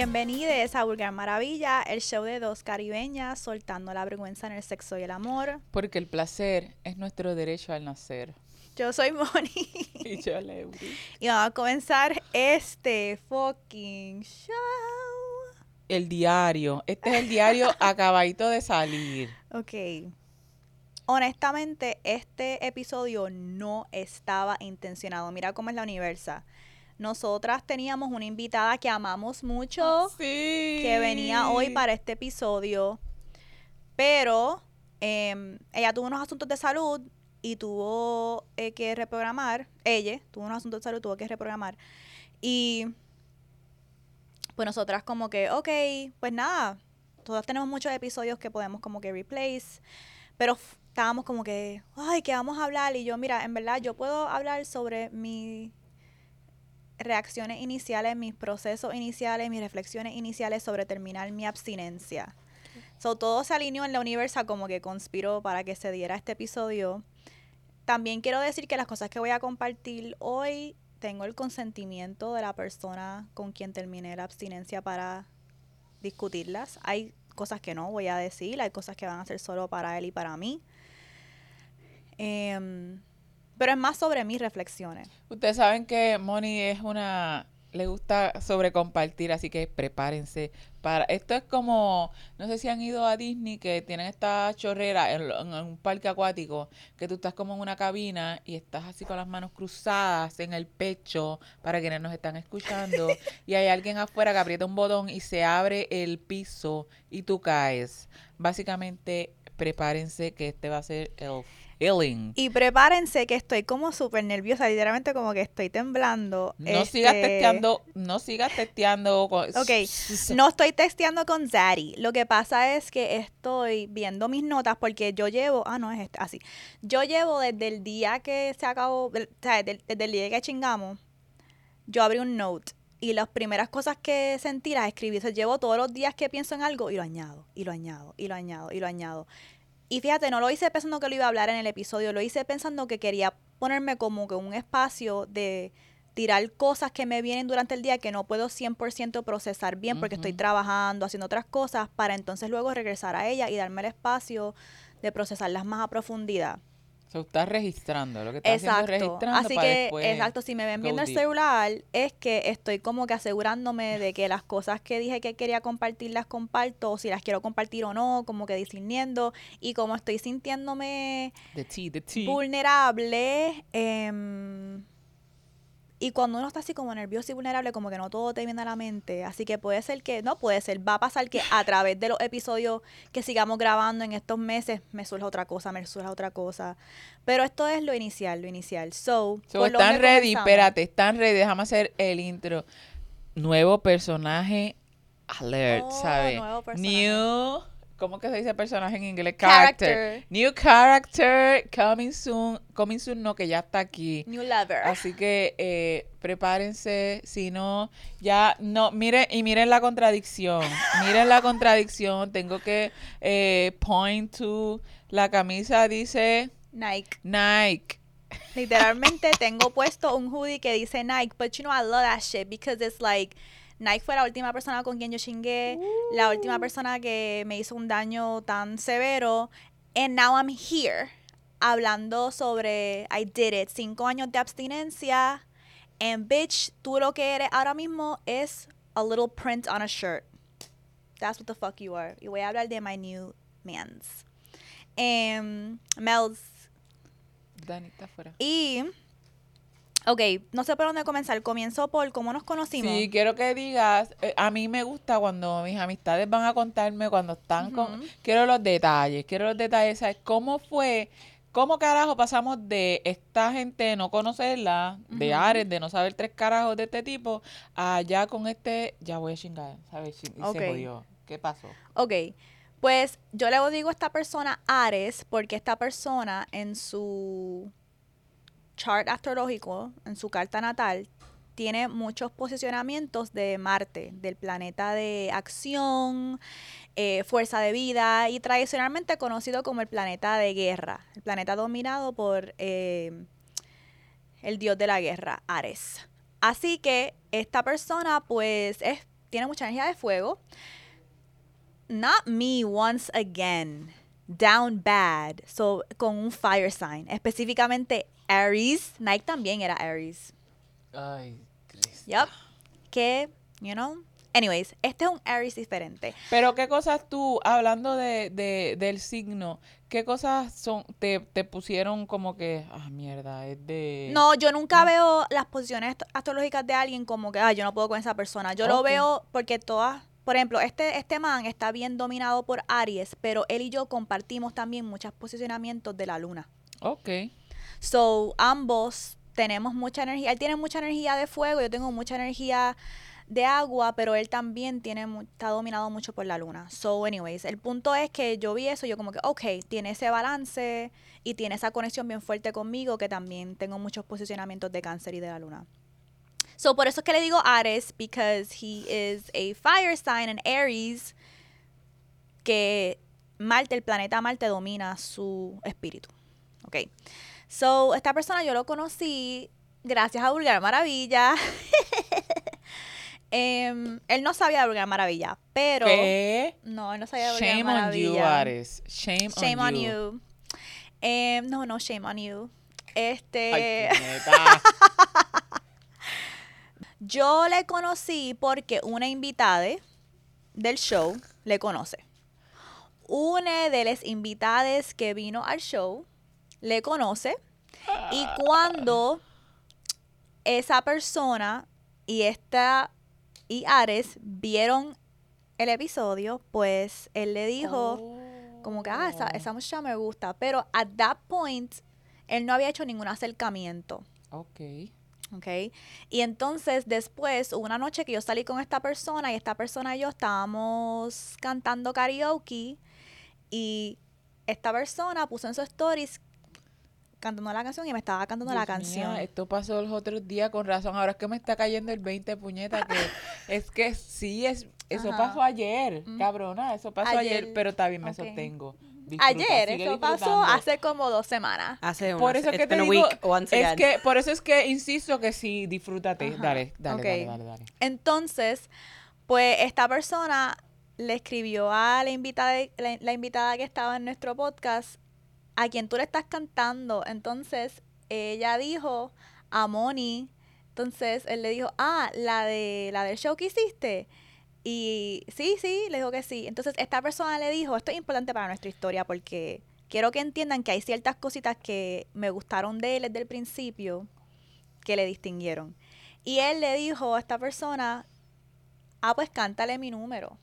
Bienvenidos a Vulgar Maravilla, el show de dos caribeñas soltando la vergüenza en el sexo y el amor. Porque el placer es nuestro derecho al nacer. Yo soy Moni. Y yo, Leuri. Y vamos a comenzar este fucking show. El diario. Este es el diario acabadito de salir. Ok. Honestamente, este episodio no estaba intencionado. Mira cómo es la universa. Nosotras teníamos una invitada que amamos mucho, Sí. que venía hoy para este episodio, pero em, ella tuvo unos asuntos de salud y tuvo eh, que reprogramar. Ella tuvo unos asuntos de salud, tuvo que reprogramar. Y pues nosotras como que, ok, pues nada, todas tenemos muchos episodios que podemos como que replace, pero estábamos como que, ay, ¿qué vamos a hablar? Y yo, mira, en verdad yo puedo hablar sobre mis reacciones iniciales, mis procesos iniciales, mis reflexiones iniciales sobre terminar mi abstinencia. So, todo se alineó en la universa como que conspiró para que se diera este episodio. También quiero decir que las cosas que voy a compartir hoy tengo el consentimiento de la persona con quien terminé la abstinencia para discutirlas. Hay cosas que no voy a decir, hay cosas que van a ser solo para él y para mí. Em, pero es más sobre mis reflexiones. Ustedes saben que Moni es una... Le gusta sobre compartir, así que prepárense para... Esto es como... No sé si han ido a Disney, que tienen esta chorrera en, en un parque acuático, que tú estás como en una cabina y estás así con las manos cruzadas en el pecho, para quienes nos están escuchando, y hay alguien afuera que aprieta un botón y se abre el piso y tú caes. Básicamente, prepárense que este va a ser el Y prepárense que estoy como súper nerviosa, literalmente como que estoy temblando. No sigas Este, testeando, no sigas testeando. con- Ok, No estoy testeando con Zaddy. Lo que pasa es que estoy viendo mis notas porque yo llevo, ah, no es este, así. Yo llevo desde el día que se acabó, o sea, desde, desde el día que chingamos, yo abrí un note y las primeras cosas que sentí las escribí. O sea, llevo todos los días que pienso en algo y lo añado, y lo añado, y lo añado, y lo añado. Y fíjate, no lo hice pensando que lo iba a hablar en el episodio, lo hice pensando que quería ponerme como que un espacio de tirar cosas que me vienen durante el día que no puedo 100% procesar bien porque estoy trabajando, haciendo otras cosas, para entonces luego regresar a ella y darme el espacio de procesarlas más a profundidad. O sea, estás registrando, lo que estás haciendo Exacto. es registrando Así para que, después. exacto, si me ven viendo el celular, es que estoy como que asegurándome de que las cosas que dije que quería compartir las comparto, o si las quiero compartir o no, como que discerniendo. Y como estoy sintiéndome The tea, the tea. vulnerable, em, y cuando uno está así como nervioso y vulnerable, como que no todo te viene a la mente. Así que puede ser que, no puede ser, va a pasar que a través de los episodios que sigamos grabando en estos meses, me surja otra cosa, me surja otra cosa. Pero esto es lo inicial, lo inicial. So, So, ¿por dónde están ready, comenzamos? espérate, están ready. Déjame hacer el intro. Nuevo personaje alert, Oh, ¿sabes? nuevo personaje. New, ¿cómo que se dice personaje en inglés? Character. New character, coming soon. Coming soon, no, que ya está aquí. New lover. Así que eh, prepárense, si no, ya no, miren, y miren la contradicción, miren la contradicción, tengo que eh, point to, la camisa dice Nike. Nike, Literalmente tengo puesto un hoodie que dice Nike, but you know I love that shit because it's like Nike fue la última persona con quien yo chingué, la última persona que me hizo un daño tan severo, and now I'm here hablando sobre I did it, cinco años de abstinencia, and bitch, tú lo que eres ahora mismo es a little print on a shirt. That's what the fuck you are. Y voy a hablar de my new mans. Em, Mel's Dani está afuera. y, ok, no sé por dónde comenzar. Comienzo por cómo nos conocimos. Sí, quiero que digas, eh, a mí me gusta cuando mis amistades van a contarme cuando están con, quiero los detalles, quiero los detalles, ¿sabes? ¿Cómo fue, cómo carajo pasamos de esta gente de no conocerla, de. Ares, de no saber tres carajos de este tipo, a ya con este, ya voy a chingar, ¿sabes? Y se jodió. ¿Qué pasó? Ok, pues yo le digo a esta persona Ares porque esta persona en su chart astrológico, en su carta natal, tiene muchos posicionamientos de Marte, del planeta de acción, eh, fuerza de vida y tradicionalmente conocido como el planeta de guerra, el planeta dominado por eh, el dios de la guerra, Ares. Así que esta persona pues es tiene mucha energía de fuego. Not me once again. Down bad. So, con un fire sign. Específicamente Aries. Nike también era Aries. Ay, Cristo. Yep. Que, you know. Anyways, este es un Aries diferente. Pero qué cosas tú, hablando de, de- del signo, qué cosas son, te, te pusieron como que, ah, mierda, es de... No, yo nunca no. veo las posiciones ast- astrológicas de alguien como que, ah, yo no puedo con esa persona. Yo lo veo porque todas, por ejemplo, este, este man está bien dominado por Aries, pero él y yo compartimos también muchos posicionamientos de la luna. Ok. So, ambos tenemos mucha energía. Él tiene mucha energía de fuego, yo tengo mucha energía de agua, pero él también tiene está dominado mucho por la luna. So, anyways, el punto es que yo vi eso, yo como que, ok, tiene ese balance y tiene esa conexión bien fuerte conmigo, que también tengo muchos posicionamientos de cáncer y de la luna. So, por eso es que le digo Ares, because he is a fire sign and Aries, que Marte, el planeta Marte, domina su espíritu. Ok. So, esta persona yo lo conocí gracias a Vulgar Maravilla. Em, él no sabía de Vulgar Maravilla, pero... ¿Qué? No, él no sabía de Vulgar Shame on you, Ares. Shame, Shame on you. you. Em, no, no, shame on you. Este... Ay. Yo le conocí porque una invitada del show le conoce. Una de las invitadas que vino al show le conoce. Y cuando esa persona y esta y Ares vieron el episodio, pues él le dijo como que, ah, esa, Oh. esa muchacha me gusta. Pero at that point, él no había hecho ningún acercamiento. Ok. ¿ok? Y entonces después, hubo una noche que yo salí con esta persona y esta persona y yo estábamos cantando karaoke y esta persona puso en su stories cantando la canción y me estaba cantando la mía, canción. esto pasó los otros días con razón. Ahora es que me está cayendo el 20 puñeta que es que sí es eso Ajá. pasó ayer, Mm. cabrona, eso pasó ayer, Ayer, pero también me ok. sostengo. Disfruta, Ayer, eso pasó hace como dos semanas. Hace Por unas- eso es que te digo, es que por eso es que insisto que sí, disfrútate. Ajá, Dale, dale, dale, dale, dale. Entonces, pues esta persona le escribió a la invitada, la, la invitada que estaba en nuestro podcast, a quien tú le estás cantando. Entonces, ella dijo a Moni, entonces él le dijo, ah, la de la del show que hiciste. Y sí, sí, le dijo que sí. Entonces, esta persona le dijo, esto es importante para nuestra historia porque quiero que entiendan que hay ciertas cositas que me gustaron de él desde el principio que le distinguieron. Y él le dijo a esta persona, ah, pues cántale mi número.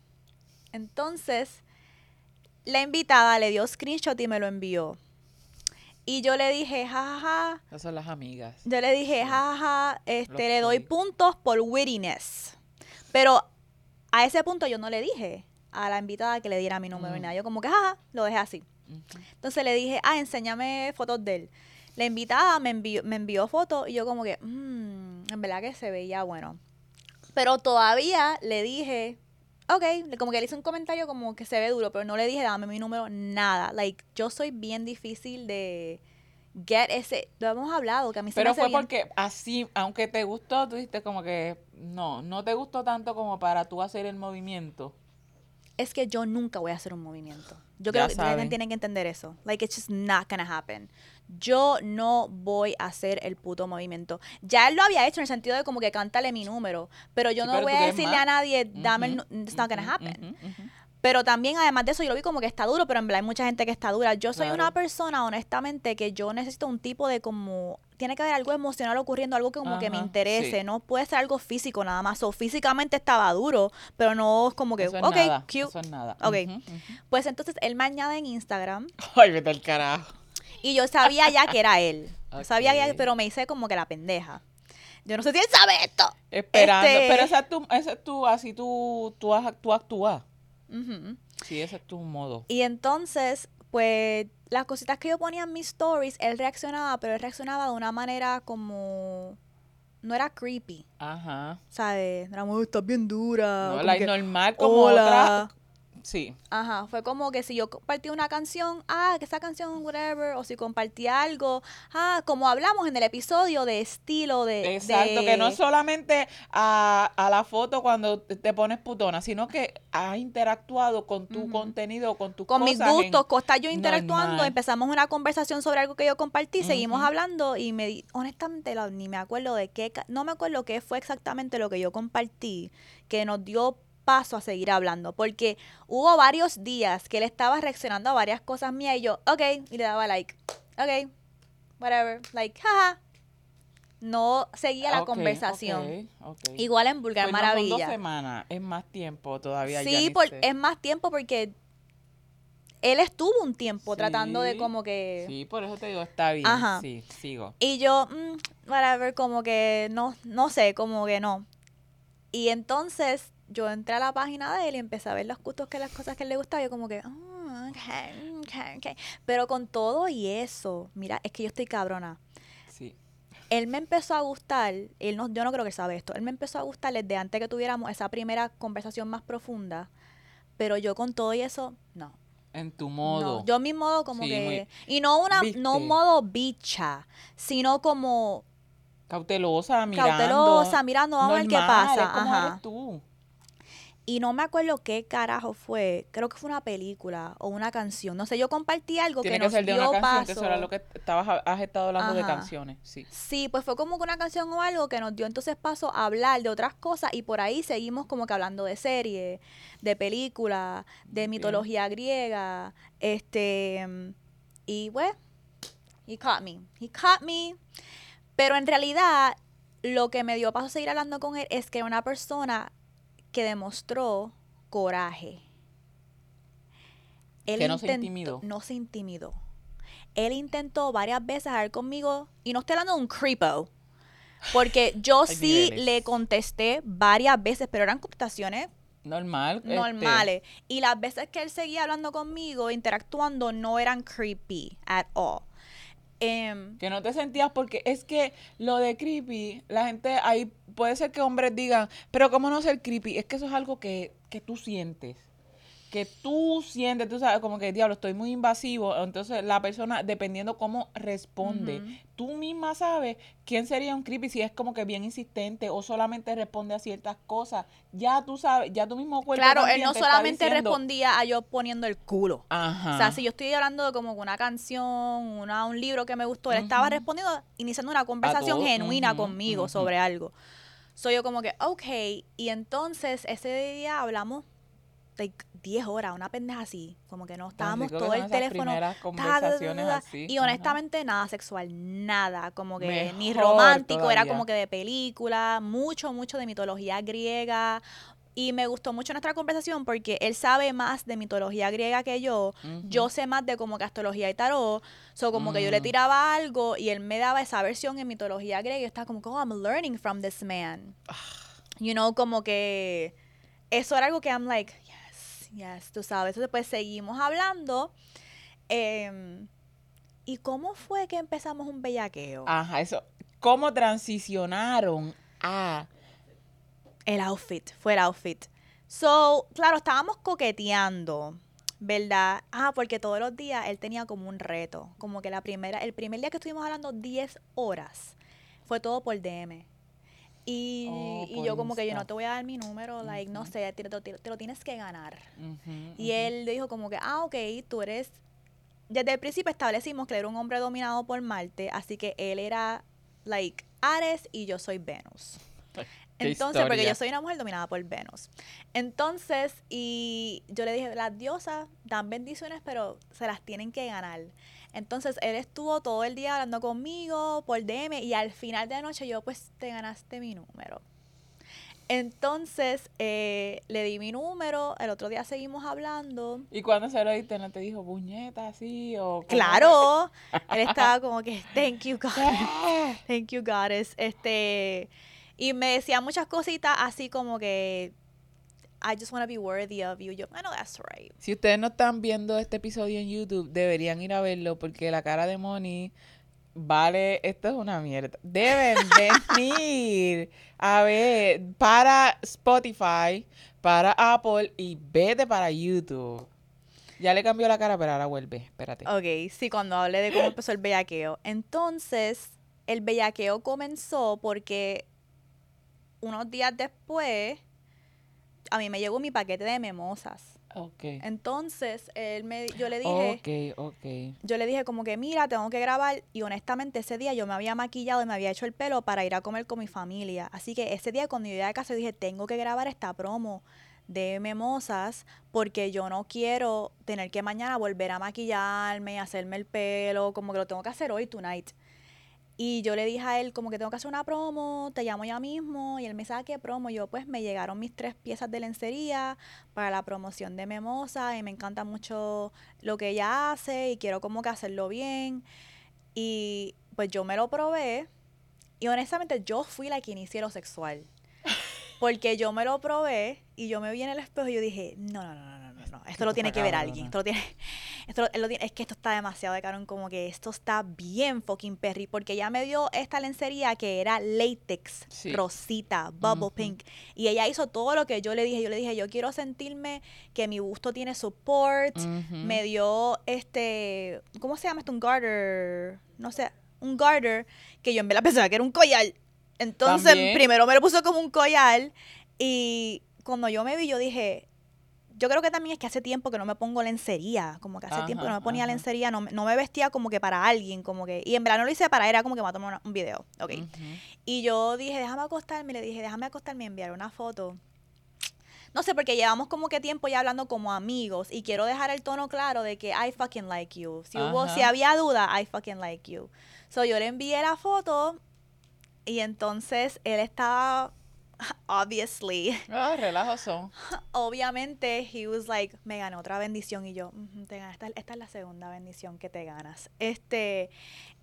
Entonces, la invitada le dio screenshot y me lo envió. Y yo le dije, jajaja, Esas son las amigas. yo le dije, jajaja, este, Los le doy puntos por wittiness. Pero a ese punto yo no le dije a la invitada que le diera mi número ni Mm. nada. Yo como que, jaja, lo dejé así. Entonces le dije, ah, enséñame fotos de él. La invitada me envió, me envió fotos y yo como que, mmm, en verdad que se veía bueno. Pero todavía le dije, ok, como que le hice un comentario como que se ve duro, pero no le dije, dame mi número, nada. Like, yo soy bien difícil de get ese, lo hemos hablado, que a mí se me Pero hace fue bien- porque así, aunque te gustó, tú dijiste como que no, no te gustó tanto como para tú hacer el movimiento. es que yo nunca voy a hacer un movimiento. Yo Ya creo que saben. tienen que entender eso. Like, it's just not gonna happen. Yo no voy a hacer el puto movimiento. Ya él lo había hecho en el sentido de como que cántale mi número. Pero yo Sí, no pero voy a decirle más. a nadie, dame el... Ujú, nu- It's not gonna happen. Pero también, además de eso, yo lo vi como que está duro, pero en verdad hay mucha gente que está dura. Yo soy Claro. una persona, honestamente, que yo necesito un tipo de como... Tiene que haber algo emocional ocurriendo, algo que como que me interese. sí. No puede ser algo físico nada más. O físicamente estaba duro, pero no es como que, Eso es ok, nada, cute. Eso es nada. Ok. Ujú, ujú. Pues entonces él me añade en Instagram Ay, vete al carajo. Y yo sabía ya que era él. Sabía ya, pero me hice como que la pendeja. Yo no sé si él sabe esto. Esperando. Este- Pero esa es tu, esa es tu, así tú, tú, tú actúas. Sí, ese es tu modo. Y entonces, pues, las cositas que yo ponía en mis stories, él reaccionaba, pero él reaccionaba de una manera como... No era creepy, Ajá. ¿sabes? Era muy, estás bien dura. No, like que, normal como Hola. otra. Sí. Ajá, fue como que si yo compartí una canción, ah, que esa canción, whatever, o si compartí algo, ah, como hablamos en el episodio de estilo, de... Exacto, de- que no es solamente a, a la foto cuando te pones putona, sino que has interactuado con tu contenido, con tus con mis cosas en- gustos, Costa yo interactuando, normal. empezamos una conversación sobre algo que yo compartí, seguimos hablando y me di- honestamente ni me acuerdo de qué, no me acuerdo qué fue exactamente lo que yo compartí que nos dio paso a seguir hablando, porque hubo varios días que él estaba reaccionando a varias cosas mías y yo, ok, y le daba like, ok, whatever, like, jaja. No seguía la conversación. Igual en Vulgar Pues no son dos Maravilla. semanas, es más tiempo todavía. Sí, por- es más tiempo porque él estuvo un tiempo tratando de como que... Sí, por eso te digo, está bien. Ajá. Sí, sigo. Y yo, mm, whatever, como que no, no sé, como que no. Y entonces yo entré a la página de él y empecé a ver los gustos que las cosas que él le gustaba. Yo como que, "Ah, ok, ok, ok". Pero con todo y eso, mira, es que yo estoy cabrona. Sí. Él me empezó a gustar, él no, yo no creo que él sabe esto, él me empezó a gustar desde antes que tuviéramos esa primera conversación más profunda. Pero yo con todo y eso, no. En tu modo. No, yo mi modo como Sí, que... Y no una, no un modo bicha, sino como Cautelosa, mirando. cautelosa, mirando, vamos a ver qué pasa. Es como Ajá. eres tú. Y no me acuerdo qué carajo fue. Creo que fue una película o una canción. No sé, yo compartí algo Tiene que que nos ser de dio una canción, paso. que eso era lo que estabas, has estado hablando de Ajá. canciones. Sí. Sí, pues fue como que una canción o algo que nos dio entonces paso a hablar de otras cosas y por ahí seguimos como que hablando de series, de películas, de Bien. mitología griega, este y pues he caught me, he caught me, pero en realidad lo que me dio paso a seguir hablando con él es que una persona que demostró coraje. Él Que no se intimidó. No se intimidó. Él intentó varias veces hablar conmigo y no estoy hablando de un creepo. Porque yo sí niveles. le contesté varias veces, pero eran contestaciones Normal. este, normales. Y las veces que él seguía hablando conmigo, interactuando, no eran creepy at all. Em, que no te sentías porque es que lo de creepy, la gente ahí puede ser que hombres digan, pero ¿cómo no ser creepy? Es que eso es algo que, que tú sientes. Que tú sientes, tú sabes, como que diablo, estoy muy invasivo. Entonces, la persona, dependiendo cómo responde, tú misma sabes quién sería un creepy si es como que bien insistente o solamente responde a ciertas cosas. Ya tú sabes, ya tu mismo cuerpo. claro, él no solamente diciendo, respondía a yo poniendo el culo. Ajá. O sea, si yo estoy hablando de como una canción, una, un libro que me gustó, él estaba respondiendo, iniciando una conversación genuina ujú, conmigo sobre algo. Soy yo como que, ok. Y entonces ese día hablamos like 10 horas, una pendeja así. Como que no estábamos todo el teléfono. ta, ta, ta, así, Y honestamente nada sexual, nada. Como que ni romántico, era como que de película, mucho, mucho de mitología griega. Y me gustó mucho nuestra conversación porque él sabe más de mitología griega que yo. Yo sé más de como que astrología y tarot. So, como que yo le Mm. tiraba algo y él me daba esa versión en mitología griega y yo estaba como, oh, I'm learning from this man. Ah. You know, como que eso era algo que I'm like, yes, tú sabes. Entonces, pues seguimos hablando. em, ¿Y cómo fue que empezamos un bellaqueo? Ajá, eso. ¿Cómo transicionaron a El outfit, fue el outfit. So, claro, estábamos coqueteando, ¿verdad? Ah, porque todos los días él tenía como un reto. Como que la primera, el primer día que estuvimos hablando 10 horas, fue todo por DM. Y, Oh, y por yo como que yo no te voy a dar mi número, like, no sé, te, te- te lo tienes que ganar. Y él le dijo como que, ah, ok, tú eres... Desde el principio establecimos que él era un hombre dominado por Marte, así que él era, like, Ares y yo soy Venus. Entonces, porque yo soy una mujer dominada por Venus. Entonces, y yo le dije, las diosas dan bendiciones, pero se las tienen que ganar. Entonces, él estuvo todo el día hablando conmigo por DM y al final de la noche yo, pues, te ganaste mi número. Entonces, eh, le di mi número, el otro día seguimos hablando. ¿Y cuando se lo diste, no te dijo puñeta así o? Claro, él estaba como que, thank you, God. Thank you, goddess. Este, y me decía muchas cositas así como que I just want to be worthy of you. Yo, I know that's right. Si ustedes no están viendo este episodio en YouTube, deberían ir a verlo porque la cara de Moni vale, esto es una mierda. Deben venir a ver para Spotify, para Apple y vete para YouTube. Ya le cambió la cara, pero ahora vuelve. Espérate. Ok, sí, cuando hablé de cómo empezó el bellaqueo. Entonces, el bellaqueo comenzó porque unos días después, a mí me llegó mi paquete de memosas. Ok. Entonces, él me, yo le dije, yo le dije como que, mira, tengo que grabar. Y honestamente, ese día yo me había maquillado y me había hecho el pelo para ir a comer con mi familia. Así que ese día cuando yo llegué a casa dije, tengo que grabar esta promo de Memosas porque yo no quiero tener que mañana volver a maquillarme y hacerme el pelo, como que lo tengo que hacer hoy, tonight. Y yo le dije a él como que tengo que hacer una promo, te llamo ya mismo. Y él me dice, "Ah, ¿qué promo? Yo pues me llegaron mis tres piezas de lencería para la promoción de Memosa y me encanta mucho lo que ella hace y quiero como que hacerlo bien. Y pues yo me lo probé y honestamente yo fui la que inicié lo sexual. Porque yo me lo probé y yo me vi en el espejo y yo dije, no, no, no, no, no, esto lo tiene que ver alguien, esto lo tiene, esto lo- él lo tiene- es que esto está demasiado de caro, como que esto está bien fucking perry, porque ella me dio esta lencería que era látex, Sí. rosita, bubble pink, y ella hizo todo lo que yo le dije, yo le dije, yo quiero sentirme que mi busto tiene support, me dio este, ¿cómo se llama esto? Un garter, no sé, un garter que yo en verdad pensaba que era un collar. Entonces, También. primero me lo puso como un collar y cuando yo me vi, yo dije, yo creo que también es que hace tiempo que no me pongo lencería, como que hace tiempo que no me ponía ajá. lencería, no, me- no me vestía como que para alguien, como que, y en verdad no lo hice para, era como que me voy a tomar una- un video, ok. Y yo dije, déjame acostarme, le dije, déjame acostarme y enviar una foto. No sé, porque llevamos como que tiempo ya hablando como amigos y quiero dejar el tono claro de que I fucking like you. Si hubo, si había duda, I fucking like you. So yo le envié la foto y entonces él estaba, obviously, Ah, relajos son. obviamente, he was like, me gané otra bendición y yo, "Ujú, te ganas, esta, esta es la segunda bendición que te ganas. Este,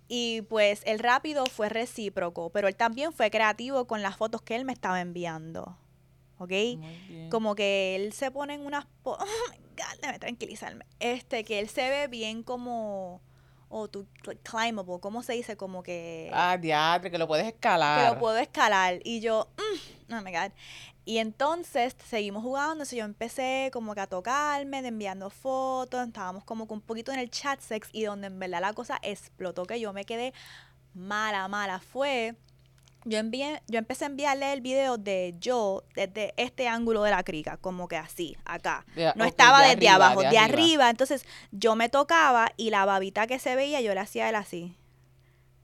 y pues el rápido fue recíproco, pero él también fue creativo con las fotos que él me estaba enviando. ¿Ok? Muy bien. Como que él se pone en unas... Oh my God, déjame tranquilizarme. Este, que él se ve bien como... O tu climbable, ¿cómo se dice? Como que Ah, diatre, que lo puedes que escalar. lo puedo escalar. Y yo, mm, oh my God. Y entonces seguimos jugando, entonces yo empecé como que a tocarme, de enviando fotos, estábamos como que un poquito en el chat sex y donde en verdad la cosa explotó, que yo me quedé mala, mala, fue, yo envié, yo empecé a enviarle el video de yo desde este ángulo de la crica, como que así, acá. No estaba de desde arriba, abajo, de de, arriba. arriba. Entonces yo me tocaba y la babita que se veía, yo le hacía él así.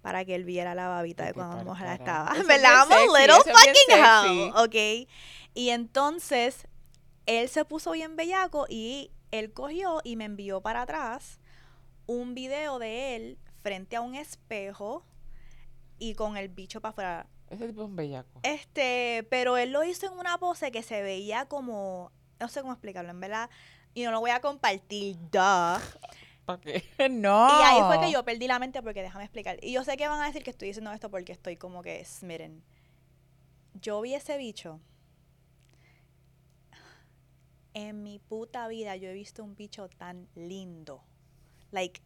Para que él viera la babita de cuando mujer estaba. Eso es ¿Verdad? I'm a little fucking hoe, ¿ok? Y entonces él se puso bien bellaco y él cogió y me envió para atrás un video de él frente a un espejo y con el bicho para afuera. Ese tipo es un bellaco. Este, pero él lo hizo en una pose que se veía como, no sé cómo explicarlo, en verdad, y no lo voy a compartir, duh. ¿Para qué? No. Y ahí fue que yo perdí la mente porque déjame explicar. Y yo sé que van a decir que estoy diciendo esto porque estoy como que smitten. Yo vi ese bicho. En mi puta vida yo he visto un bicho tan lindo. Like,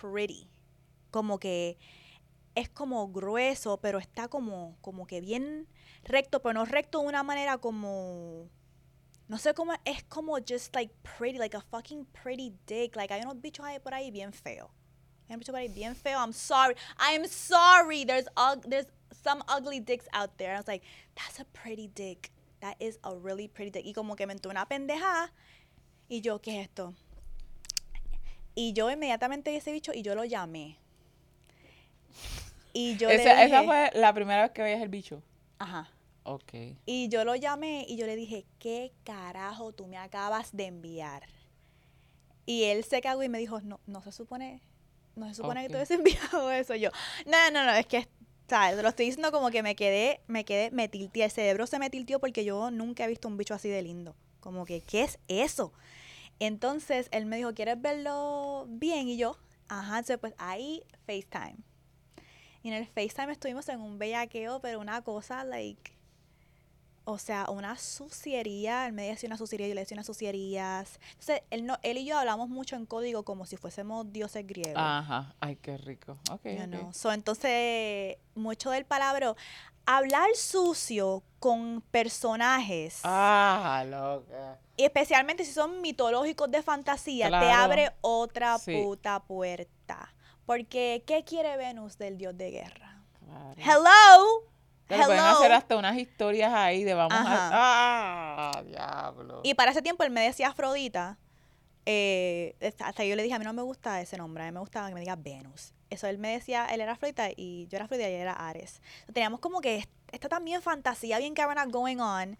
pretty. Como que es como grueso, pero está como, como que bien recto, pero no recto de una manera como no sé cómo, es como just like pretty, like a fucking pretty dick. Like hay unos bichos ahí por ahí bien feo. Hay unos bichos por ahí bien feo. I'm sorry. I'm sorry. There's there's some ugly dicks out there. I was like, that's a pretty dick. That is a really pretty dick. Y como que me entró una pendeja. Y yo, ¿qué es esto? Y yo inmediatamente vi ese bicho y yo lo llamé. Y yo esa, le dije, esa fue la primera vez que veías el bicho. ajá. Ok. Y yo lo llamé y yo le dije, ¿qué carajo tú me acabas de enviar? Y él se cagó y me dijo, no, no se supone, no se supone que tú hayas enviado eso. Y yo, no, no, no, es que, ¿sabes? Lo estoy diciendo como que me quedé, me quedé, me tilteé, el cerebro se me tilteó porque yo nunca he visto un bicho así de lindo. Como que, ¿qué es eso? Entonces él me dijo, ¿quieres verlo bien? Y yo, ajá, entonces pues ahí FaceTime. Y en el FaceTime estuvimos en un bellaqueo, pero una cosa, like, o sea, una suciería. Él me decía una suciería, yo le decía unas sucierías. Entonces, él, no, él y yo hablamos mucho en código como si fuésemos dioses griegos. Ajá. Ay, qué rico. Ok. You ok. know. So, entonces, mucho del palabra. hablar sucio con personajes, Ah, loca. y especialmente si son mitológicos de fantasía, te abre otra Sí. puta puerta. Porque, ¿qué quiere Venus del dios de guerra? Claro. Hello. Pero pueden Hello. hacer hasta unas historias ahí de vamos Ajá. a... ¡Ah, diablo! Y para ese tiempo él me decía Afrodita. eh, hasta yo le dije, a mí no me gusta ese nombre, a mí me gustaba que me diga Venus. Eso él me decía, él era Afrodita y yo era Afrodita y él era Ares. Teníamos como que est- esta también fantasía bien cabrona going on.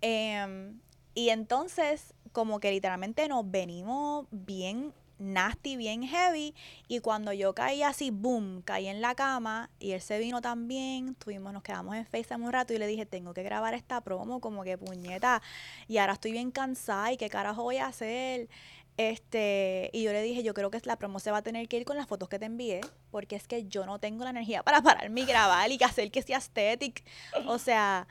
Em, y entonces, como que literalmente nos venimos bien nasty, bien heavy. Y cuando yo caí así, boom, caí en la cama y él se vino también. Tuvimos, nos quedamos en FaceTime un rato y le dije, tengo que grabar esta promo, como que puñeta. Y ahora estoy bien cansada y qué carajo voy a hacer. Este, y yo le dije, yo creo que la promo se va a tener que ir con las fotos que te envié, porque es que yo no tengo la energía para pararme y grabar y hacer que sea aesthetic. O sea,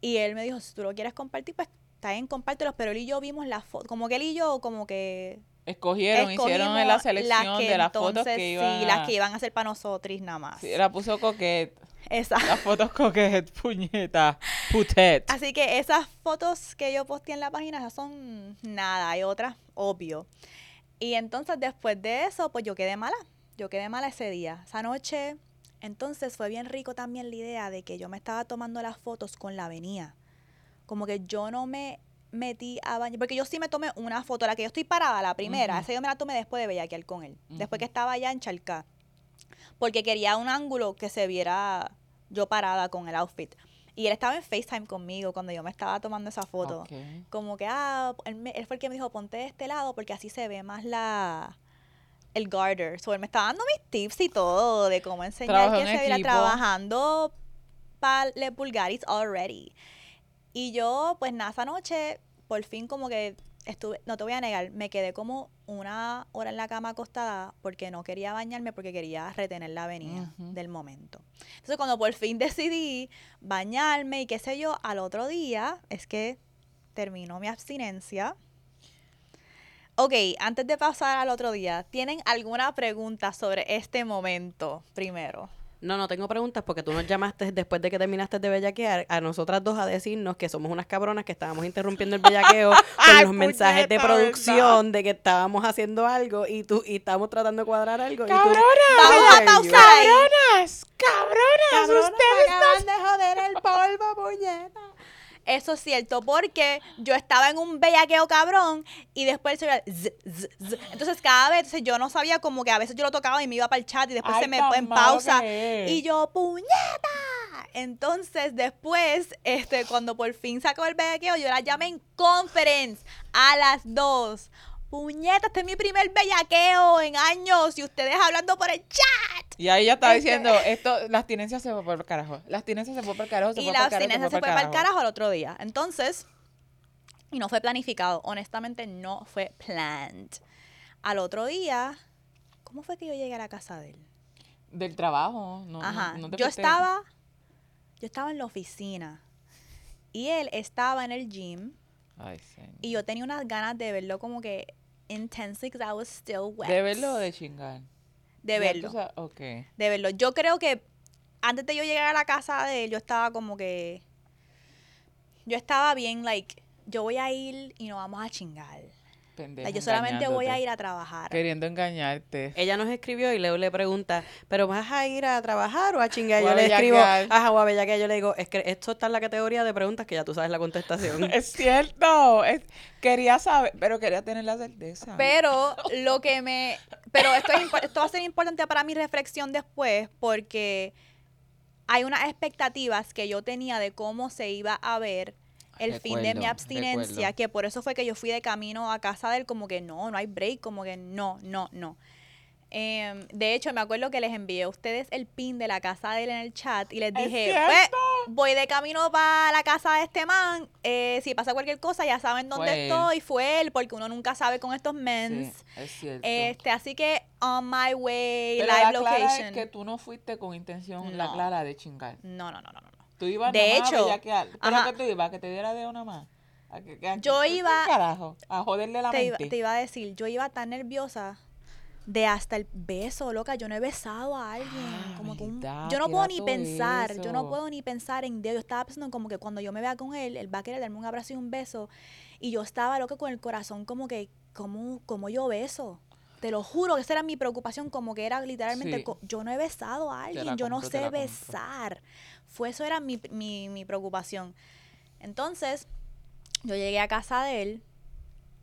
y él me dijo, si tú lo quieres compartir, pues está bien, compártelos. Pero él y yo vimos las fotos, como que él y yo, como que Escogieron, hicieron en la selección que de las fotos entonces, que iban Sí, las que iban a ser para nosotros nada más. Sí, la puso coquet. Esa. Las fotos coquet, puñeta. Putet. Así que esas fotos que yo posteé en la página esas son nada, hay otras, obvio. Y entonces después de eso, pues yo quedé mala. Yo quedé mala ese día, esa noche. Entonces fue bien rico también la idea de que yo me estaba tomando las fotos con la avenida. Como que yo no me metí a bañar, porque yo sí me tomé una foto, la que yo estoy parada, la primera, esa yo me la tomé después de bellaquear con él, después que estaba allá en Chalcá, porque quería un ángulo que se viera yo parada con el outfit. Y él estaba en FaceTime conmigo cuando yo me estaba tomando esa foto. Como que, ah, él, me- él fue el que me dijo, ponte de este lado porque así se ve más la el garter. So, él me estaba dando mis tips y todo de cómo enseñar que en se viera trabajando para le Bulgaris already. Y yo, pues nada, esa noche, por fin como que estuve, no te voy a negar, me quedé como una hora en la cama acostada porque no quería bañarme porque quería retener la avenida del momento. Entonces cuando por fin decidí bañarme y qué sé yo, al otro día es que terminó mi abstinencia. Ok, antes de pasar al otro día, ¿tienen alguna pregunta sobre este momento primero? No, no tengo preguntas porque tú nos llamaste después de que terminaste de bellaquear a nosotras dos a decirnos que somos unas cabronas que estábamos interrumpiendo el bellaqueo con Ay, los mensajes de producción de que estábamos haciendo algo y tú y estábamos tratando de cuadrar algo. y tú- ¡Cabronas! Vamos a Ay, pausar ahí. ¡Cabronas! ¡Cabronas! Cabronas, ¡Ustedes acaban de joder el polvo, puñeta. Eso es cierto, porque yo estaba en un bellaqueo cabrón y después se z, z, z. Entonces cada vez entonces, yo no sabía como que a veces yo lo tocaba y me iba para el chat y después Ay, se me en pausa y yo puñeta. Entonces después, este, cuando por fin sacó el bellaqueo, yo la llamé en conference a las dos. Puñeta, este es mi primer bellaqueo en años y ustedes hablando por el chat. Y ahí ya estaba Este- diciendo, esto, la abstinencia se fue por el carajo. La abstinencia se fue por el carajo, se y fue la abstinencia se fue para el carajo al otro día. Entonces, y no fue planificado. Honestamente, no fue planned. Al otro día, ¿cómo fue que yo llegué a la casa de él? Del trabajo, no, no- Ajá. no te yo estaba, yo estaba en la oficina y él estaba en el gym Ay, señor. y yo tenía unas ganas de verlo como que intensely because I was still wet. ¿De verlo o de chingar? De verlo. sabes- de verlo. Yo creo que antes de yo llegar a la casa de él, yo estaba como que. Yo estaba bien, like, yo voy a ir y nos vamos a chingar. Yo solamente voy a ir a trabajar. Queriendo engañarte. Ella nos escribió y Leo le pregunta, ¿pero vas a ir a trabajar o a chingar? Yo le escribo, ajá, o a bellaquear. Yo le digo, es que esto está en la categoría de preguntas que ya tú sabes la contestación. Es cierto. es- quería saber, pero quería tener la certeza. Pero lo que me. Pero esto, es esto va a ser importante para mi reflexión después, porque hay unas expectativas que yo tenía de cómo se iba a ver el fin de mi abstinencia, recuerdo. que por eso fue que yo fui de camino a casa de él, como que no, no hay break, como que no, no, no. Em, de hecho, me acuerdo que les envié a ustedes el pin de la casa de él en el chat y les ¡Es dije, pues, voy de camino para la casa de este man. eh, si pasa cualquier cosa, ya saben dónde Fue él. estoy. Fue él, porque uno nunca sabe con estos Sí, mens. es cierto. Este, así que on my way, pero live la clara location. es que tú no fuiste con intención, la clara, de chingar. No, no, no, no, no. Tú ibas De hecho, a bellaquear. ¿Pero ajá. que tú ibas? ¿A que te diera de una más? ¿A que- que- Yo ¿qué iba- carajo? A joderle la Te iba, mente. te iba a decir, yo iba tan nerviosa de hasta el beso, loca. Yo no he besado a alguien. Ah, como que un- yo no puedo ni pensar. Yo no puedo ni pensar en Dios. Yo estaba pensando como que cuando yo me vea con él, él va a querer darme un abrazo y un beso. Y yo estaba loca con el corazón como que, ¿cómo, cómo yo beso? Te lo juro que esa era mi preocupación, como que era literalmente, Sí. yo no he besado a alguien, yo no compro, sé besar. Fue eso era mi, mi, mi preocupación. Entonces, yo llegué a casa de él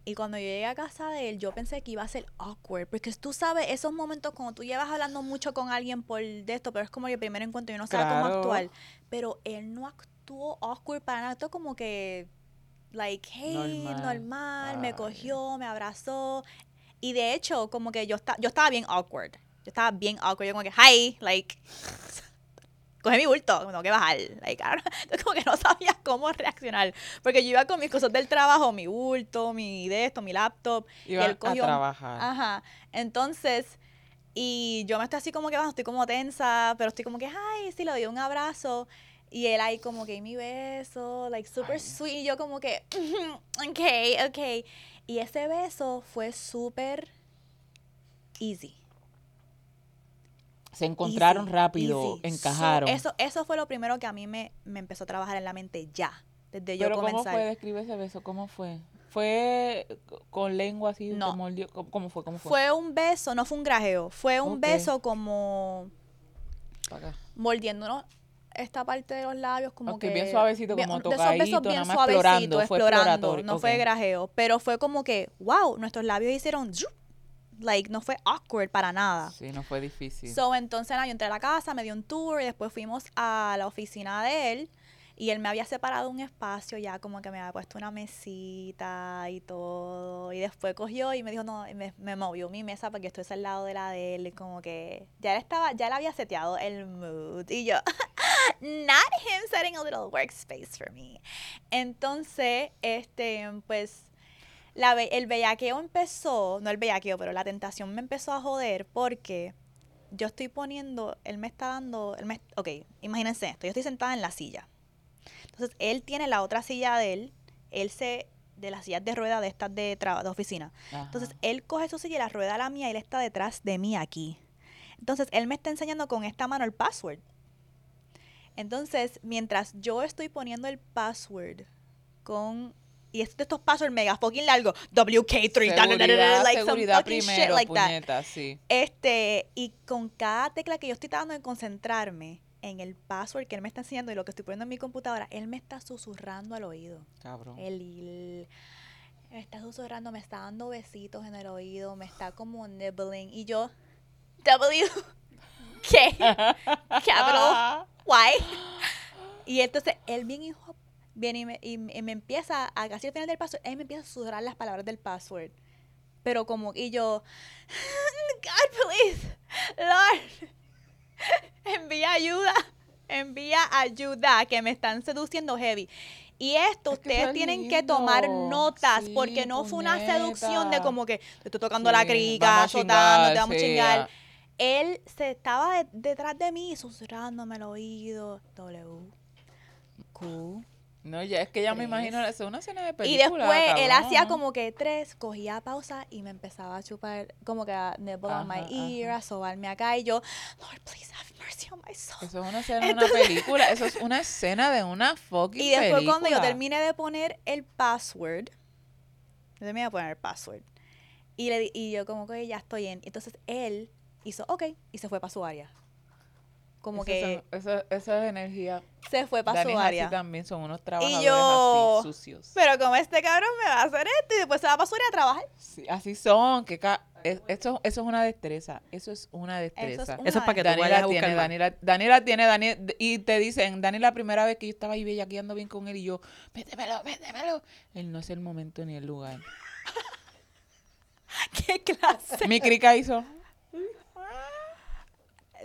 y cuando yo llegué a casa de él, yo pensé que iba a ser awkward, porque tú sabes, esos momentos cuando tú llevas hablando mucho con alguien por de esto, pero es como el primer encuentro y no sabe cómo Claro. actuar. Pero él no actuó awkward para nada, actuó como que, like, hey, Normal. normal, me cogió, me abrazó. Y de hecho, como que yo, esta- yo estaba bien awkward. Yo estaba bien awkward. Yo como que, hi, like, coge mi bulto, me tengo que bajar. Like, como que no sabía cómo reaccionar. Porque yo iba con mis cosas del trabajo, mi bulto, mi de esto, mi laptop. Iban él cogió- a trabajar. Ajá. Entonces, y yo me estoy así como que, bajo, estoy como tensa, pero estoy como que, ay, sí, le doy un abrazo. Y él ahí como que mi beso, like super Ay. sweet. Y yo como que, ok, ok. Y ese beso fue súper easy. Se encontraron easy, rápido, easy. encajaron. So, eso, eso fue lo primero que a mí me, me empezó a trabajar en la mente ya, desde yo Pero ¿cómo comenzar. fue? Describe ese beso, ¿cómo fue? ¿Fue co- con lengua así? No. mordió? ¿Cómo cómo fue? ¿Cómo fue? Fue un beso, no fue un grajeo, fue un beso como mordiéndonos esta parte de los labios como Ok, que bien suavecito, como tocadito, bien nada más suavecitos, explorando, fue exploratorio, no ok. fue grajeo, pero fue como que wow, nuestros labios hicieron like no fue awkward para nada. Sí, no fue difícil. So, entonces nada, yo entré a la casa, me dio un tour y después fuimos a la oficina de él y él me había separado un espacio ya como que me había puesto una mesita y todo y después cogió y me dijo no, me, movió mi mesa porque estoy al lado de la de él y como que ya estaba, ya él había seteado el mood y yo not him setting a little workspace for me. Entonces, este, pues la, el bellaqueo empezó, no el bellaqueo, pero la tentación me empezó a joder porque yo estoy poniendo, él me está dando, él me, ok, imagínense esto, yo estoy sentada en la silla. Entonces, él tiene la otra silla de él, él se, de las sillas de rueda de estas de, de oficina. Entonces, él coge su silla y la rueda la mía y él está detrás de mí aquí. Entonces, él me está enseñando con esta mano el password. Entonces, mientras yo estoy poniendo el password con... Y es de estos passwords mega fucking largos. WK3, da, da, da, da, da, seguridad, like some seguridad fucking shit primero, like that. sí. Este, y con cada tecla que yo estoy tratando de concentrarme en el password que él me está enseñando y lo que estoy poniendo en mi computadora, él me está susurrando al oído. Cabrón. El- me está susurrando, me está dando besitos en el oído, me está como nibbling. Y yo, W, ¿qué? Capital, why? Y entonces él bien hijo, viene y me, y y me empieza, a casi al final del password, él me empieza a susurrar las palabras del password. Pero como, y yo, God, please, Lord, envía ayuda, envía ayuda, que me están seduciendo heavy. Y esto Es que eso ustedes es tienen que tomar notas, Sí, porque no fue una seducción de como que te estoy tocando la crica, azotando, te vamos a chingar. Él se estaba de- detrás de mí, susurrándome el oído. W, Q. No, ya es que ya me imagino, eso es una escena de Y película. después él hacía como que tres, cogía pausa y me empezaba a chupar, como que a nibble on my Ajá, ear, ajá. a sobarme acá. Y yo, Lord, please have mercy on my soul. Eso es una escena de una película. Eso es una escena de una fucking Y después película. cuando yo terminé de poner el password, yo terminé de poner el password. Y, le, y yo como que ya estoy en. Entonces él hizo, ok, y se fue para su área. Como Esas que son- esa, esa es energía. se fue para su área. también son unos trabajadores yo- así sucios. Pero como este cabrón me va a hacer esto y después se va para su área a trabajar. Sí, así son. Que ca- es- eso, eso es una destreza. Eso es una destreza. Eso es para que tú vayas Daniela a buscar tiene. Daniela, Daniela tiene, Daniela, y te dicen, Dani, la primera vez que yo estaba ahí bellaqueando bien con él y yo, métemelo, métemelo. Él no es el momento ni el lugar. ¿Qué clase? Mi crica hizo,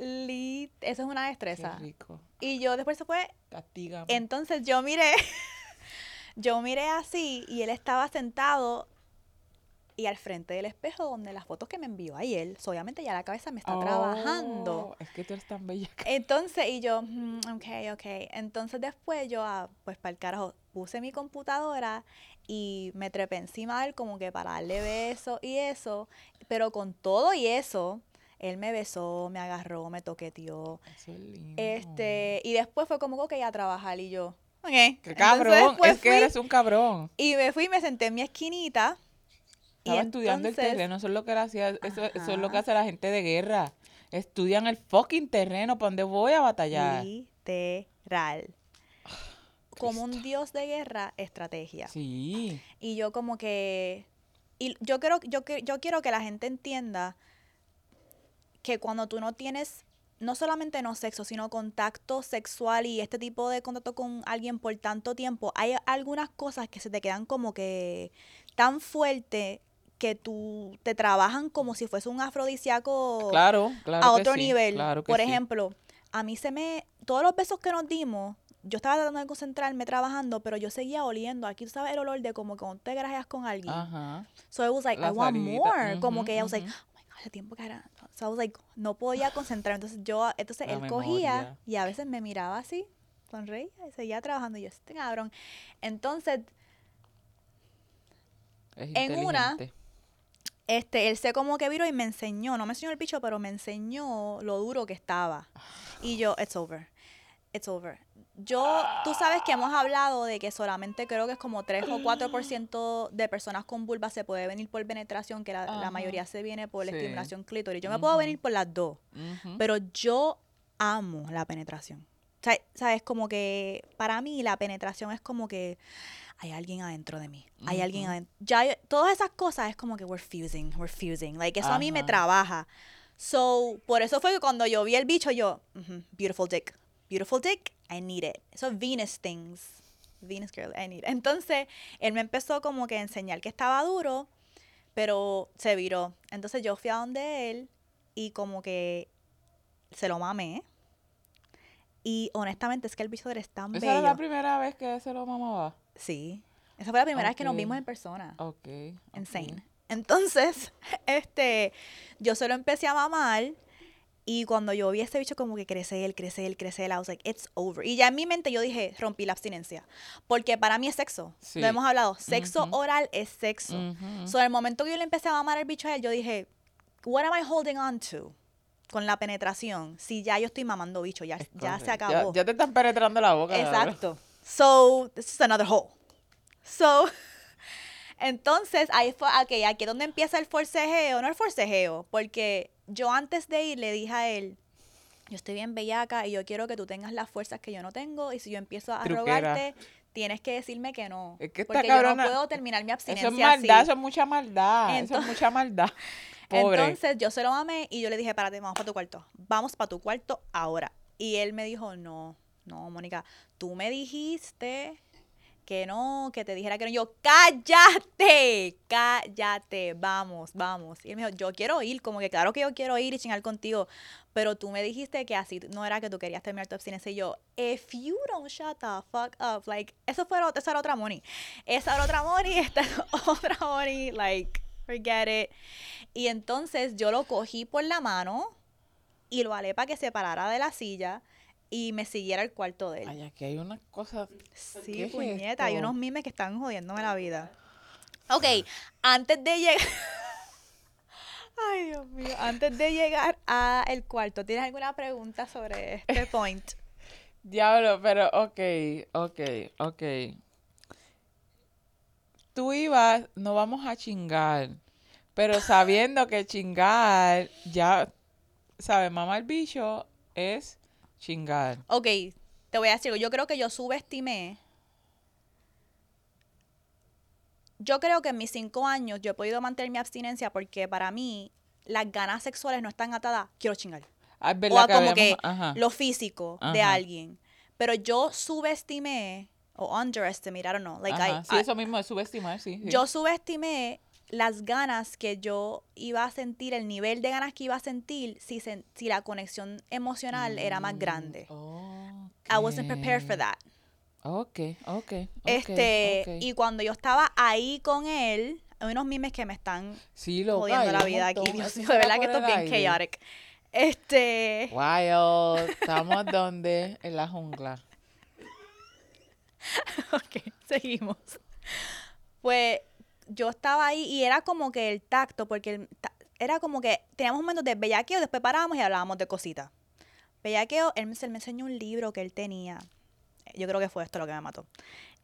Lit, eso es una qué destreza. rico, Y yo después se fue. castiga. Entonces yo miré, yo miré así y él estaba sentado y al frente del espejo donde las fotos que me envió ayer, obviamente ya la cabeza me está trabajando. Oh, Es que tú eres tan bella. Entonces, y yo, mm, ok, ok. Entonces después yo, ah, pues para el carajo, puse mi computadora y me trepé encima de él como que para darle besos y eso, pero con todo y eso, él me besó, me agarró, me toqueteó. Eso es lindo. Este, y después fue como que a trabajar y yo, ok. Qué cabrón, pues, es que eres un cabrón. Y me fui y me senté en mi esquinita. y Estaba estudiando entonces- el terreno, eso es lo que hacía, eso, eso es lo que hace la gente de guerra. Estudian el fucking terreno, ¿para dónde voy a batallar? Literal. Como un dios de guerra, estrategia. Sí. Y yo como que... Y yo, quiero, yo, yo quiero que la gente entienda que cuando tú no tienes, no solamente no sexo, sino contacto sexual y este tipo de contacto con alguien por tanto tiempo, hay algunas cosas que se te quedan como que tan fuerte que tú te trabajan como si fuese un afrodisíaco Claro, claro. a que otro sí, nivel. claro que Por sí. ejemplo, a mí se me. Todos los besos que nos dimos, yo estaba tratando de concentrarme trabajando, pero yo seguía oliendo. Aquí tú sabes el olor de como cuando te grajeas con alguien. Ajá. So I was like, La I want more. como que I was like, ujú. oh my God, hace tiempo que era. So I was like, no podía concentrar. Entonces yo, entonces La él cogía y a veces me miraba así, sonreía y seguía trabajando. Y yo, este cabrón. Entonces, Es En una- este, él se como que viró y me enseñó, no me enseñó el bicho, pero me enseñó lo duro que estaba. Y yo, it's over. It's over. Yo, tú sabes que hemos hablado de que solamente creo que es como 3 o 4% de personas con vulva se puede venir por penetración, que la, la mayoría se viene por la Sí. estimulación clítoris. Yo me puedo venir por las dos, Ujú. pero yo amo la penetración. Sa- ¿Sabes? Como que para mí la penetración es como que hay alguien adentro de mí. Hay alguien adentro. Ya, yo- todas esas cosas es como que we're fusing, we're fusing. Like, eso a mí me trabaja. So, por eso fue que cuando yo vi el bicho, yo, "Ujú, beautiful dick. Beautiful dick, I need it. Eso es Venus things. Venus girl, I need it. Entonces, él me empezó como que a enseñar que estaba duro, pero se viró. Entonces yo fui a donde él y como que se lo mamé. Y honestamente es que el bicho es tan ¿Esa bello. era la primera vez que se lo mamaba? Sí. Esa fue la primera vez que nos vimos en persona. Ok. Insane. ok. Entonces, este, yo se lo empecé a mamar y cuando yo vi a ese bicho como que crece él, crece él, crece él, I was like, it's over. Y ya en mi mente yo dije, rompí la abstinencia. Porque para mí es sexo. Sí. Lo hemos hablado. Sexo oral es sexo. Ujú. So, en el momento que yo le empecé a mamar el bicho a él, yo dije, what am I holding on to? Con la penetración. Si ya yo estoy mamando bicho, ya, Es ya se acabó. Ya, te están penetrando la boca. Exacto. So, this is another hole. So, entonces, ahí fue, ok, aquí es donde empieza el forcejeo, no el forcejeo, porque yo antes de ir le dije a él, yo estoy bien bellaca y yo quiero que tú tengas las fuerzas que yo no tengo y si yo empiezo a Truquera. rogarte, tienes que decirme que no. Es que porque yo no cabrona- puedo terminar mi Eso abstinencia es maldad, así. eso es mucha maldad. eso es Entonces- mucha maldad. Pobre. Entonces yo se lo mamé y yo le dije, párate, vamos para tu cuarto. Vamos para tu cuarto ahora. Y él me dijo, no, no, Mónica, tú me dijiste que no, que te dijera que no. Yo, cállate, cállate, vamos, vamos. Y él me dijo, yo quiero ir, como que claro que yo quiero ir y chingar contigo, pero tú me dijiste que así no era que tú querías terminar tu abstinencia. Y yo, if you don't shut the fuck up, like, eso fue, esa era otra money. Esa era otra money, esta es otra money, like, forget it. Y entonces yo lo cogí por la mano y lo alé para que se parara de la silla y me siguiera al cuarto de él. Ay, aquí hay unas cosas. Sí, ¿Qué es puñeta, hay unos mimes que están jodiéndome la vida. Ok, antes de llegar... Ay, Dios mío. Antes de llegar a el cuarto, ¿tienes alguna pregunta sobre este point? Diablo, pero ok, ok, ok. Tú ibas, no vamos a chingar, pero sabiendo que chingar, ya, ¿sabes? Mamá el bicho es chingar. Ok, te voy a decir, algo. yo creo que yo subestimé. Yo creo que en mis cinco años yo he podido mantener mi abstinencia porque para mí las ganas sexuales no están atadas, quiero chingar. Ah, es O a como que ajá. lo físico de alguien. Pero yo subestimé, o underestimate, I don't know. Like I- sí, I- eso mismo es subestimar, sí. sí. yo subestimé las ganas que yo iba a sentir, el nivel de ganas que iba a sentir si, sen- si la conexión emocional era más grande. I wasn't prepared for that. Ok, ok. este, ok. y cuando yo estaba ahí con él, hay unos mimes que me están sí, loca, jodiendo hay la vida aquí. montón, Dios eso mío, de verdad que esto es bien aire. chaotic. Este, Wild, estamos donde? En la jungla. ok, seguimos. Pues yo estaba ahí y era como que el tacto, porque el ta- era como que teníamos momentos de bellaqueo, después parábamos y hablábamos de cositas. Bellaqueo, él me, él me enseñó un libro que él tenía. Yo creo que fue esto lo que me mató.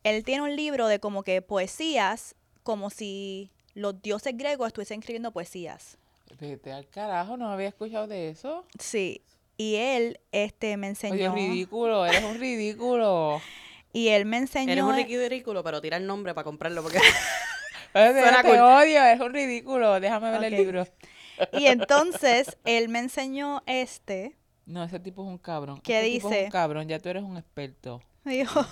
Él tiene un libro de como que poesías, como si los dioses griegos estuviesen escribiendo poesías. Vete al carajo, no había escuchado de eso. Sí. Y él este, me Oye, enseñó. ridículo, eres un ridículo. Y él me enseñó. Eres un ridículo, pero tira el nombre para comprarlo porque Oye, Suena te cool. odio, eres un ridículo. Déjame ver el libro. Y entonces él me enseñó este. No, ese tipo es un cabrón. ¿Qué Ese tipo es dice? un cabrón, ya tú eres un experto. Me dijo,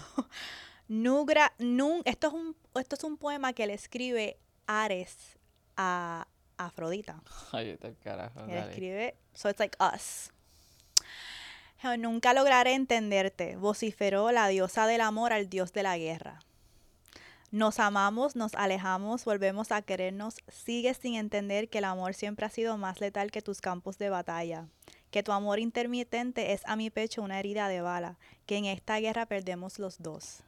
Nugra, nun, esto es un, esto es un poema que le escribe Ares a Afrodita. Ay, vete al carajo. Él dale. escribe, so it's like us. Nunca lograré entenderte, vociferó la diosa del amor al dios de la guerra. Nos amamos, nos alejamos, volvemos a querernos, sigues sin entender que el amor siempre ha sido más letal que tus campos de batalla, que tu amor intermitente es a mi pecho una herida de bala, que en esta guerra perdemos los dos.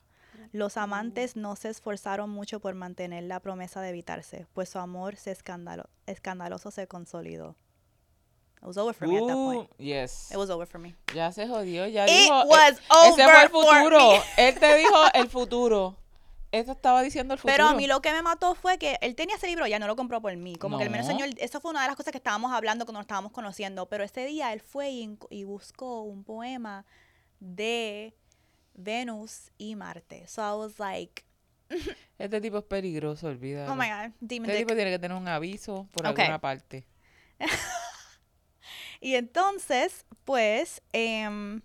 Los amantes no se esforzaron mucho por mantener la promesa de evitarse, pues su amor se escandalo- escandaloso se consolidó. It was over for me at that point. Yes. It was over for me. Ya se jodió, ya It dijo. eh, was ese fue over el for futuro. me. Él te dijo el futuro. Eso estaba diciendo el futuro. Pero a mí lo que me mató fue que él tenía ese libro, ya no lo compró por mí. Como que él me No. enseñó. Eso fue una de las cosas que estábamos hablando cuando nos estábamos conociendo. Pero ese día él fue y, buscó un poema de Venus y Marte. So I was like, Este tipo es peligroso, olvídalo. oh my God, demon Este dick. tipo tiene que tener un aviso por alguna parte. Y entonces, pues, em,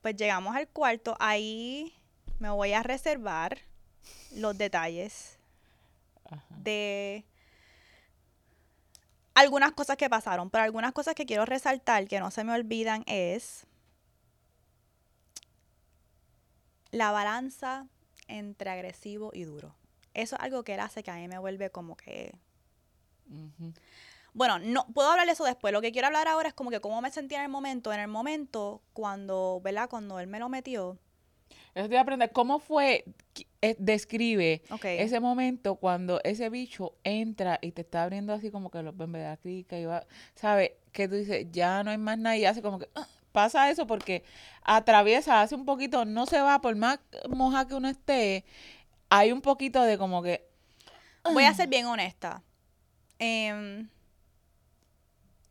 pues llegamos al cuarto. Ahí me voy a reservar los detalles Ajá. de algunas cosas que pasaron, pero algunas cosas que quiero resaltar que no se me olvidan es la balanza entre agresivo y duro. Eso es algo que él hace que a mí me vuelve como que bueno, no puedo hablar de eso después. Lo que quiero hablar ahora es como que cómo me sentía en el momento. En el momento, cuando, ¿verdad? Cuando él me lo metió. Eso te iba a aprender. ¿Cómo fue? Eh, describe ese momento cuando ese bicho entra y te está abriendo así como que los bembes de la crica y va, ¿sabes? Que tú dices, ya no hay más nada y hace como que "Ah", pasa eso porque atraviesa, hace un poquito, no se va, por más moja que uno esté, hay un poquito de como que, Voy a ser bien honesta. Em,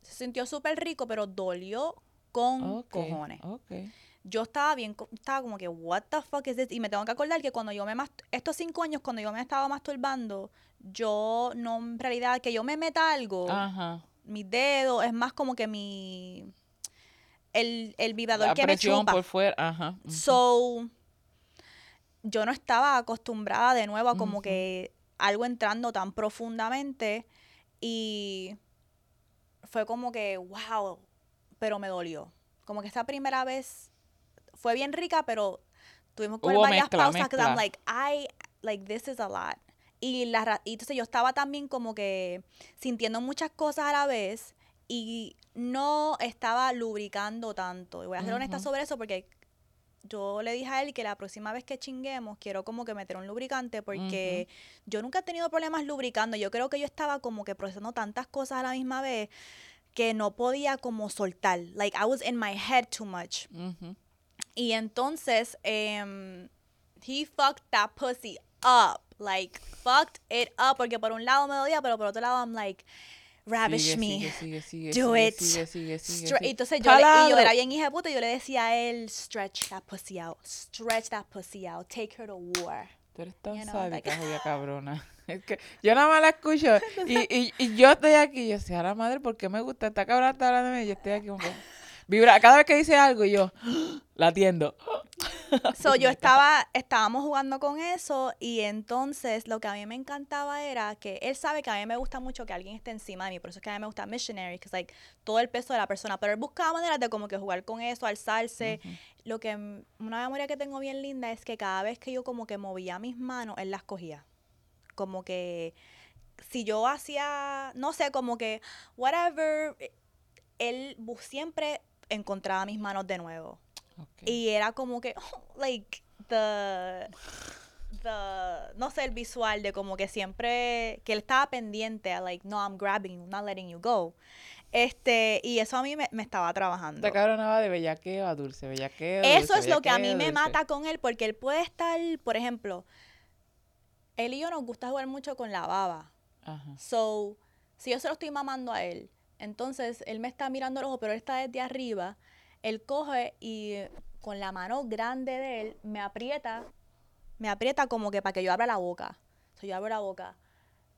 se sintió súper rico, pero dolió con cojones. ok. Yo estaba bien, estaba como que, what the fuck is this? Y me tengo que acordar que cuando yo me, estos cinco años, cuando yo me estaba masturbando, yo no, en realidad, que yo me meta algo, Ajá. mis dedos, es más como que mi, el, el vibrador La que me chupa. por fuera, ajá. So, yo no estaba acostumbrada de nuevo a como que algo entrando tan profundamente y fue como que, wow, pero me dolió. Como que esa primera vez fue bien rica, pero tuvimos que varias mezcla, pausas because I'm like, I, like, this is a lot. Y, la, y entonces yo estaba también como que sintiendo muchas cosas a la vez y no estaba lubricando tanto. Y voy a ser honesta Ujú. sobre eso porque yo le dije a él que la próxima vez que chinguemos quiero como que meter un lubricante porque yo nunca he tenido problemas lubricando. Yo creo que yo estaba como que procesando tantas cosas a la misma vez que no podía como soltar. Like I was in my head too much. Ujú. Y entonces, em, he fucked that pussy up. Like, fucked it up. Porque por un lado me dolía, pero por otro lado, I'm like, ravish me. sigue, sigue, sigue, Do it. Sigue, sigue, sigue, Stre- sigue. Entonces yo, le, y yo era bien hija de puta y yo le decía a él, stretch that pussy out, stretch that pussy out, take her to war. Tú eres tan you know, sádica, like- jodida cabrona. Es que yo nada más la escucho y, y, y yo estoy aquí y yo decía, a la madre, ¿por qué me gusta? Esta cabrona está hablando de mí yo estoy aquí como. Vibra, cada vez que dice algo yo la atiendo. So yo estaba, estábamos jugando con eso y entonces lo que a mí me encantaba era que él sabe que a mí me gusta mucho que alguien esté encima de mí, por eso es que a mí me gusta missionary, que es like todo el peso de la persona, pero él buscaba maneras de como que jugar con eso, alzarse. Lo que mm, una memoria que tengo bien linda es que cada vez que yo como que movía mis manos, él las cogía. Como que si yo hacía, no sé, como que whatever, eh, él siempre encontraba mis manos de nuevo. Y era como que, like, the, the, no sé, el visual de como que siempre, que él estaba pendiente a like, no, I'm grabbing you, not letting you go. Este, y eso a mí me, me estaba trabajando. Esta cabrona va de bellaqueo a dulce, bellaqueo. Eso dulce, es lo que a mí me mata con él, porque él puede estar, por ejemplo, él y yo nos gusta jugar mucho con la baba. Ajá. So, si yo se lo estoy mamando a él, entonces él me está mirando el ojo, pero él está desde arriba, él coge y con la mano grande de él me aprieta, me aprieta como que para que yo abra la boca. O sea, yo abro la boca,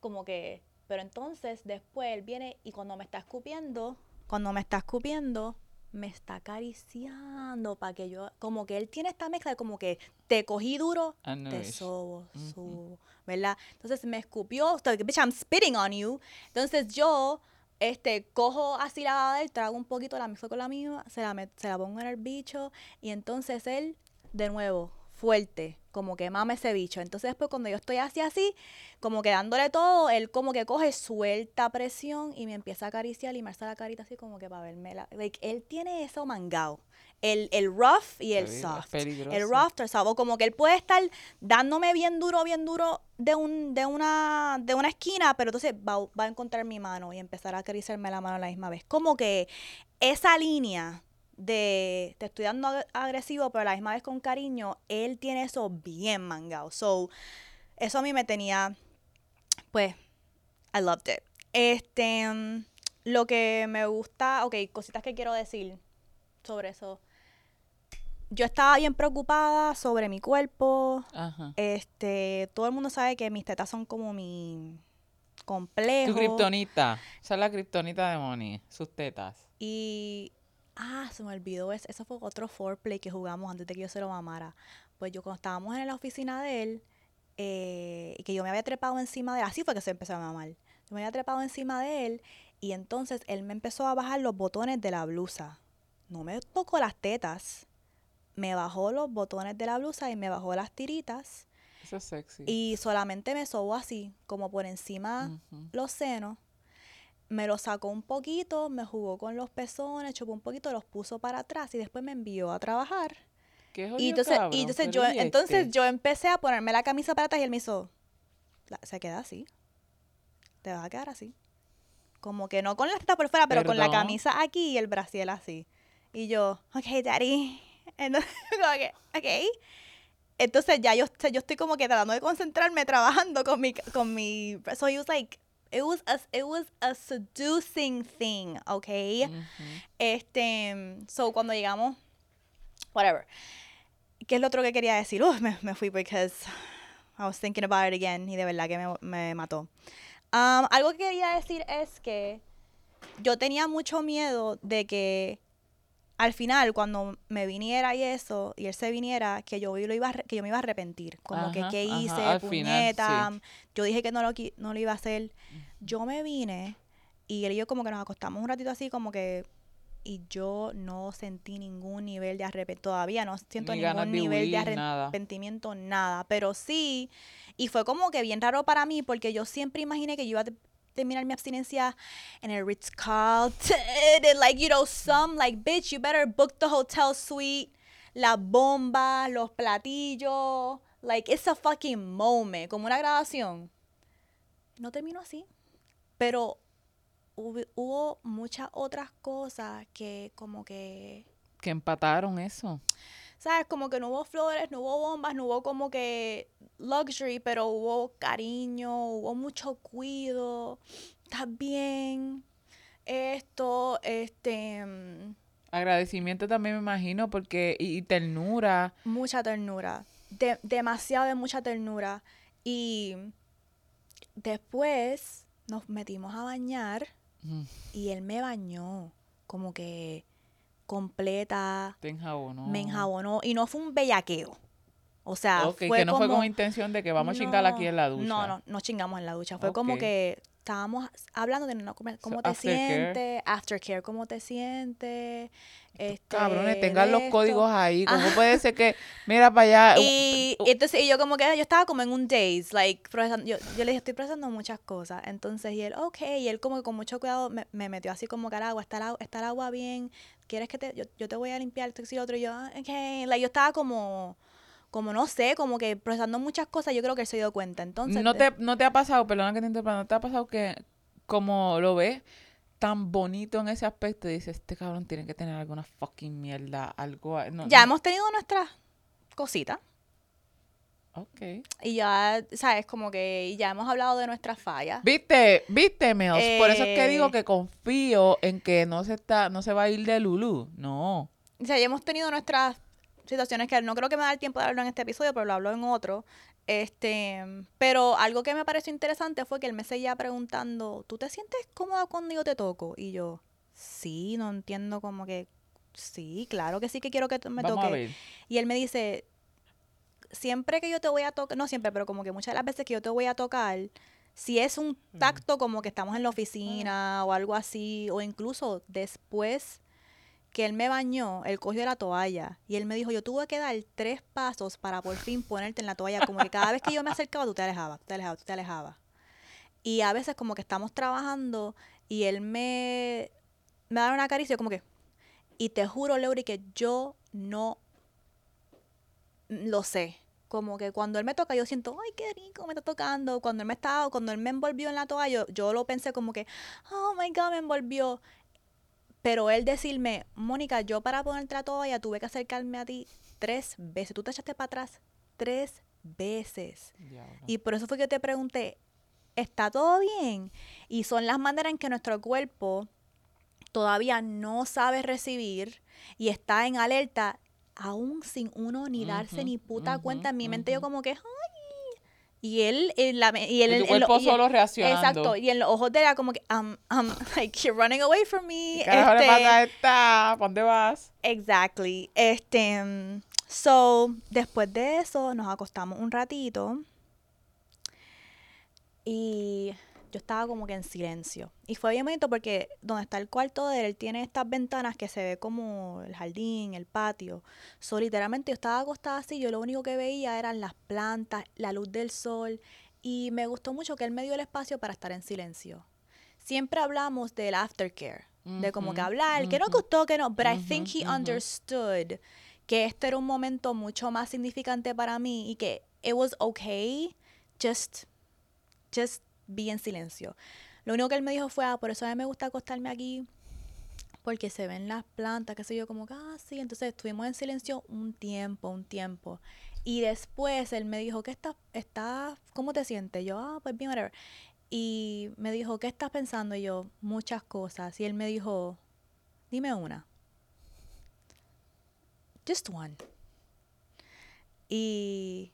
como que, pero entonces después él viene y cuando me está escupiendo, cuando me está escupiendo, me está acariciando para que yo, como que él tiene esta mezcla de como que te cogí duro, te sobo, Ujú. subo, ¿verdad? Entonces me escupió, bitch, I'm spitting on you. Entonces yo, este, cojo así la baba de él, trago un poquito, la mezclo con la misma, se la, met- se la pongo en el bicho y entonces él, de nuevo, fuerte, como que mame ese bicho. Entonces después cuando yo estoy así, así, como que dándole todo, él como que coge, suelta presión y me empieza a acariciar y me alza la carita así como que para verme la... Like, él tiene eso mangado. El, el rough y el soft. peligroso. El rough, o sea, o como que él puede estar dándome bien duro, bien duro de un, de una, de una esquina, pero entonces va, va a encontrar mi mano y empezar a acariciarme la mano a la misma vez. Como que esa línea de te estoy dando ag- agresivo, pero a la misma vez con cariño, él tiene eso bien mangado. So, eso a mí me tenía, pues, I loved it. Este, mm, lo que me gusta, ok, cositas que quiero decir sobre eso. Yo estaba bien preocupada sobre mi cuerpo. Ajá. Este, todo el mundo sabe que mis tetas son como mi complejo. Tu kriptonita. Esa es la kriptonita de Moni. Sus tetas. Y. Ah, se me olvidó. Eso, eso fue otro foreplay que jugamos antes de que yo se lo mamara. Pues yo, cuando estábamos en la oficina de él, eh, y que yo me había trepado encima de él, así fue que se empezó a mamar. Yo me había trepado encima de él, y entonces él me empezó a bajar los botones de la blusa. No me tocó las tetas, me bajó los botones de la blusa y me bajó las tiritas, Eso es sexy. y solamente me sobó así, como por encima los senos, me los sacó un poquito, me jugó con los pezones, chupó un poquito, los puso para atrás y después me envió a trabajar. Qué Y jodido, entonces, cabrón, y entonces pero yo, ¿y entonces este? yo empecé a ponerme la camisa para atrás y él me hizo, "La- se queda así, te vas a quedar así. Como que no con la teta por fuera, pero con la camisa aquí y el brasiel así. Y yo, ok, daddy. Entonces, como que, ok. Entonces ya yo, yo estoy como que tratando de concentrarme trabajando con mi, con mi, so he was like, it was a, it was a seducing thing, okay? Ujú. Este, so cuando llegamos, whatever. ¿Qué es lo otro que quería decir? Uf, me, me fui because I was thinking about it again y de verdad que me, me mató. Um, algo que quería decir es que yo tenía mucho miedo de que al final cuando me viniera y eso y él se viniera que yo lo iba a que yo me iba a arrepentir. Como que Ajá, qué ajá, hice final, puñeta. sí. yo dije que no lo no lo iba a hacer. Yo me vine y él y yo como que nos acostamos un ratito así como que y yo no sentí ningún nivel de arrepentimiento todavía no siento Ni ningún de nivel de huir, nada. arrepentimiento nada. Pero sí y fue como que bien raro para mí porque yo siempre imaginé que yo iba a terminar mi abstinencia en el Ritz Carlton. And like you know some like bitch you better book the hotel suite. La bomba los platillos. Like it's a fucking moment como una grabación. No terminó así pero hubo, hubo muchas otras cosas que como que Que empataron eso. ¿Sabes? Como que no hubo flores, no hubo bombas, no hubo como que luxury, pero hubo cariño, hubo mucho cuido, estás bien, esto, este, mm, Agradecimiento también me imagino porque y, y ternura. mucha ternura, de- demasiado de mucha ternura. Y después nos metimos a bañar Mm, y él me bañó, como que completa, Te enjabonó. me enjabonó y no fue un bellaqueo. O sea, Ok, fue que no fue con intención de que vamos a chingar aquí en la ducha. No, no, no chingamos en la ducha. Fue como que estábamos hablando de no, cómo cómo So, te sientes, aftercare, cómo te sientes. Este, Cabrones, tengan los códigos ahí. ¿Cómo Ajá. puede ser que, mira para allá? Y, y entonces y yo como que yo estaba como en un daze, like, yo, yo le dije, estoy procesando muchas cosas. Entonces, y él, ok, y él como que con mucho cuidado me, me metió así como que al agua, está el, agua- está el agua bien, ¿quieres que te, yo, yo te voy a limpiar esto y otro? Y yo, "Ah, ok, like, yo estaba como, como no sé, como que procesando muchas cosas, yo creo que él se dio cuenta. Entonces, ¿No de- te, ¿No te ha pasado, perdona que te interrumpa, no te ha pasado que como lo ves tan bonito en ese aspecto, dices, este cabrón tiene que tener alguna fucking mierda, algo... No, ya no- hemos tenido nuestras cositas. Ok. Y ya, ¿sabes? Como que ya hemos hablado de nuestras fallas. ¿Viste? ¿Viste, Mills? Por eso es que digo Eh. que confío en que no se está, no se va a ir de Lulu. No. O sea, ya hemos tenido nuestras situaciones que no creo que me da el tiempo de hablarlo en este episodio, pero lo hablo en otro. Este, pero algo que me pareció interesante fue que él me seguía preguntando, ¿tú te sientes cómoda cuando yo te toco? Y yo, sí, no entiendo como que, sí, claro que sí que quiero que me Vamos ver. Y él me dice, siempre que yo te voy a tocar, no siempre, pero como que muchas de las veces que yo te voy a tocar, si es un tacto como que estamos en la oficina o algo así, o incluso después que él me bañó, él cogió la toalla y él me dijo, yo tuve que dar tres pasos para por fin ponerte en la toalla, como que cada vez que yo me acercaba, tú te alejabas, tú te alejabas, tú te alejabas. Y a veces como que estamos trabajando y él me, me da una caricia como que, y te juro, Leury, que yo no lo sé. Como que cuando él me toca, yo siento, ay, qué rico, me está tocando. Cuando él me estaba, cuando él me envolvió en la toalla, yo, yo lo pensé como que, oh my God, me envolvió. Pero él decirme, Mónica, yo para ponerte la toalla tuve que acercarme a ti tres veces. Tú te echaste para atrás tres veces. Y por eso fue que te pregunté, ¿está todo bien? Y son las maneras en que nuestro cuerpo todavía no sabe recibir y está en alerta, aún sin uno ni darse ni puta cuenta. En mi mente yo como que, ¡ay! Y él, en la y él, Y tu en lo- cuerpo y él- solo reaccionando. Exacto, y en los ojos de era como que, um, um, like, you're running away from me. ¿Qué carajo le este, pasa a esta? ¿Pa' dónde vas? Exactly. Este, mm, so, después de eso, nos acostamos un ratito. Y yo estaba como que en silencio. Y fue bien bonito porque donde está el cuarto de él, tiene estas ventanas que se ve como el jardín, el patio. So, literalmente yo estaba acostada así, yo lo único que veía eran las plantas, la luz del sol. Y me gustó mucho que él me dio el espacio para estar en silencio. Siempre hablamos del aftercare, de como que hablar, que no gustó, que no, but I Ujú, think he understood que este era un momento mucho más significante para mí y que it was okay, just, just be en silencio. Lo único que él me dijo fue, ah, por eso a mí me gusta acostarme aquí, porque se ven las plantas, qué sé yo, como que, ah. Entonces estuvimos en silencio un tiempo, un tiempo. Y después él me dijo, ¿qué estás, estás, cómo te sientes? Yo, ah, pues bien, whatever. Y me dijo, ¿qué estás pensando? Y yo, muchas cosas. Y él me dijo, dime una. Just one. Y,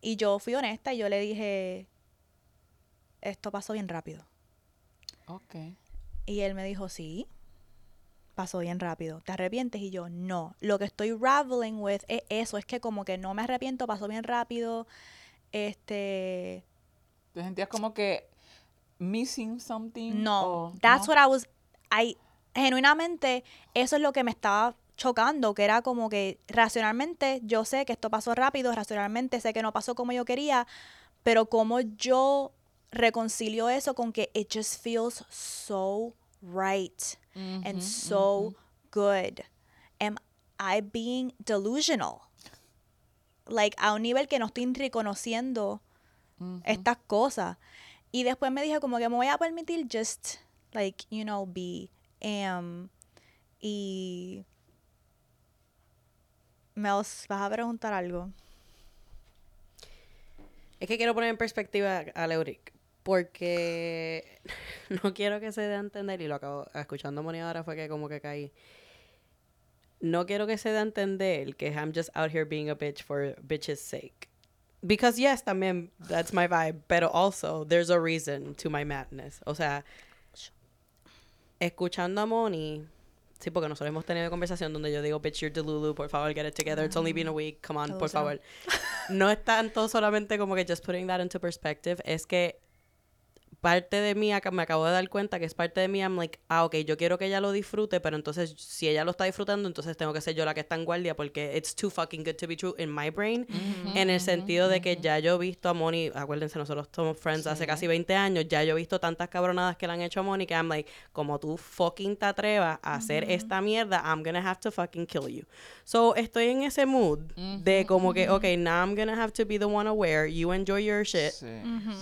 y yo fui honesta y yo le dije, esto pasó bien rápido. Ok. Y él me dijo, sí, pasó bien rápido. ¿Te arrepientes? Y yo, no. Lo que estoy raveling with es eso, es que como que no me arrepiento, pasó bien rápido. Este, ¿Te sentías como que missing something? no. o That's no? what I was, I, genuinamente, eso es lo que me estaba chocando, que era como que racionalmente yo sé que esto pasó rápido, racionalmente sé que no pasó como yo quería, pero como yo reconcilio eso con que it just feels so right. and so good. Am I being delusional? Like, a un nivel que no estoy reconociendo estas cosas. Y después me dije como que me voy a permitir just, like, you know, be. Um, y... Mels, ¿vas a preguntar algo? Es que quiero poner en perspectiva a Leuric. Porque no quiero que se dé a entender, y lo acabo escuchando a Moni ahora fue que como que caí. No quiero que se dé a entender que I'm just out here being a bitch for bitch's sake. Because yes, también, that's my vibe. Pero also, there's a reason to my madness. O sea, escuchando a Moni, sí, porque nosotros hemos tenido conversación donde yo digo, bitch, you're Delulu, por favor, get it together. It's only been a week, come on, por favor. No es tanto solamente como que just putting that into perspective, es que parte de mí, acá- me acabo de dar cuenta que es parte de mí, I'm like, ah, ok, yo quiero que ella lo disfrute, pero entonces si ella lo está disfrutando, entonces tengo que ser yo la que está en guardia porque it's too fucking good to be true in my brain. en el sentido de que ya yo he visto a Moni, acuérdense, nosotros somos friends hace casi 20 años, ya yo he visto tantas cabronadas que le han hecho a Moni que I'm like, como tú fucking te atrevas a hacer esta mierda, I'm gonna have to fucking kill you. So estoy en ese mood de como que, ok, now I'm gonna have to be the one aware, you enjoy your shit, Sí.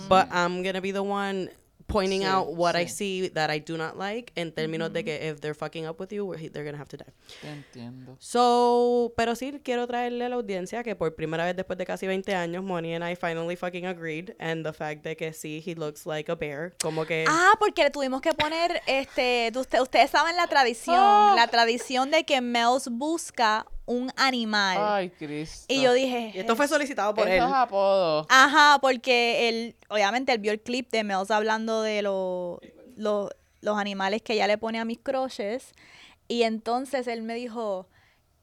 but I'm gonna be the one pointing Sí, out what I see that I do not like en términos de que if they're fucking up with you, they're gonna have to die. Te entiendo. So, pero sí quiero traerle a la audiencia que por primera vez después de casi 20 años, Money and I finally fucking agreed. And the fact de que sí, he looks like a bear. Como que. Ah, porque le tuvimos que poner, este, usted- ustedes saben la tradición, Ah. la tradición de que Mels busca un animal. Ay, Cristo. y yo dije, y esto fue solicitado por él. apodos. ajá, porque él, obviamente él vio el clip de Mels hablando de lo- lo- los animales que ella le pone a mis crushes. Y entonces él me dijo,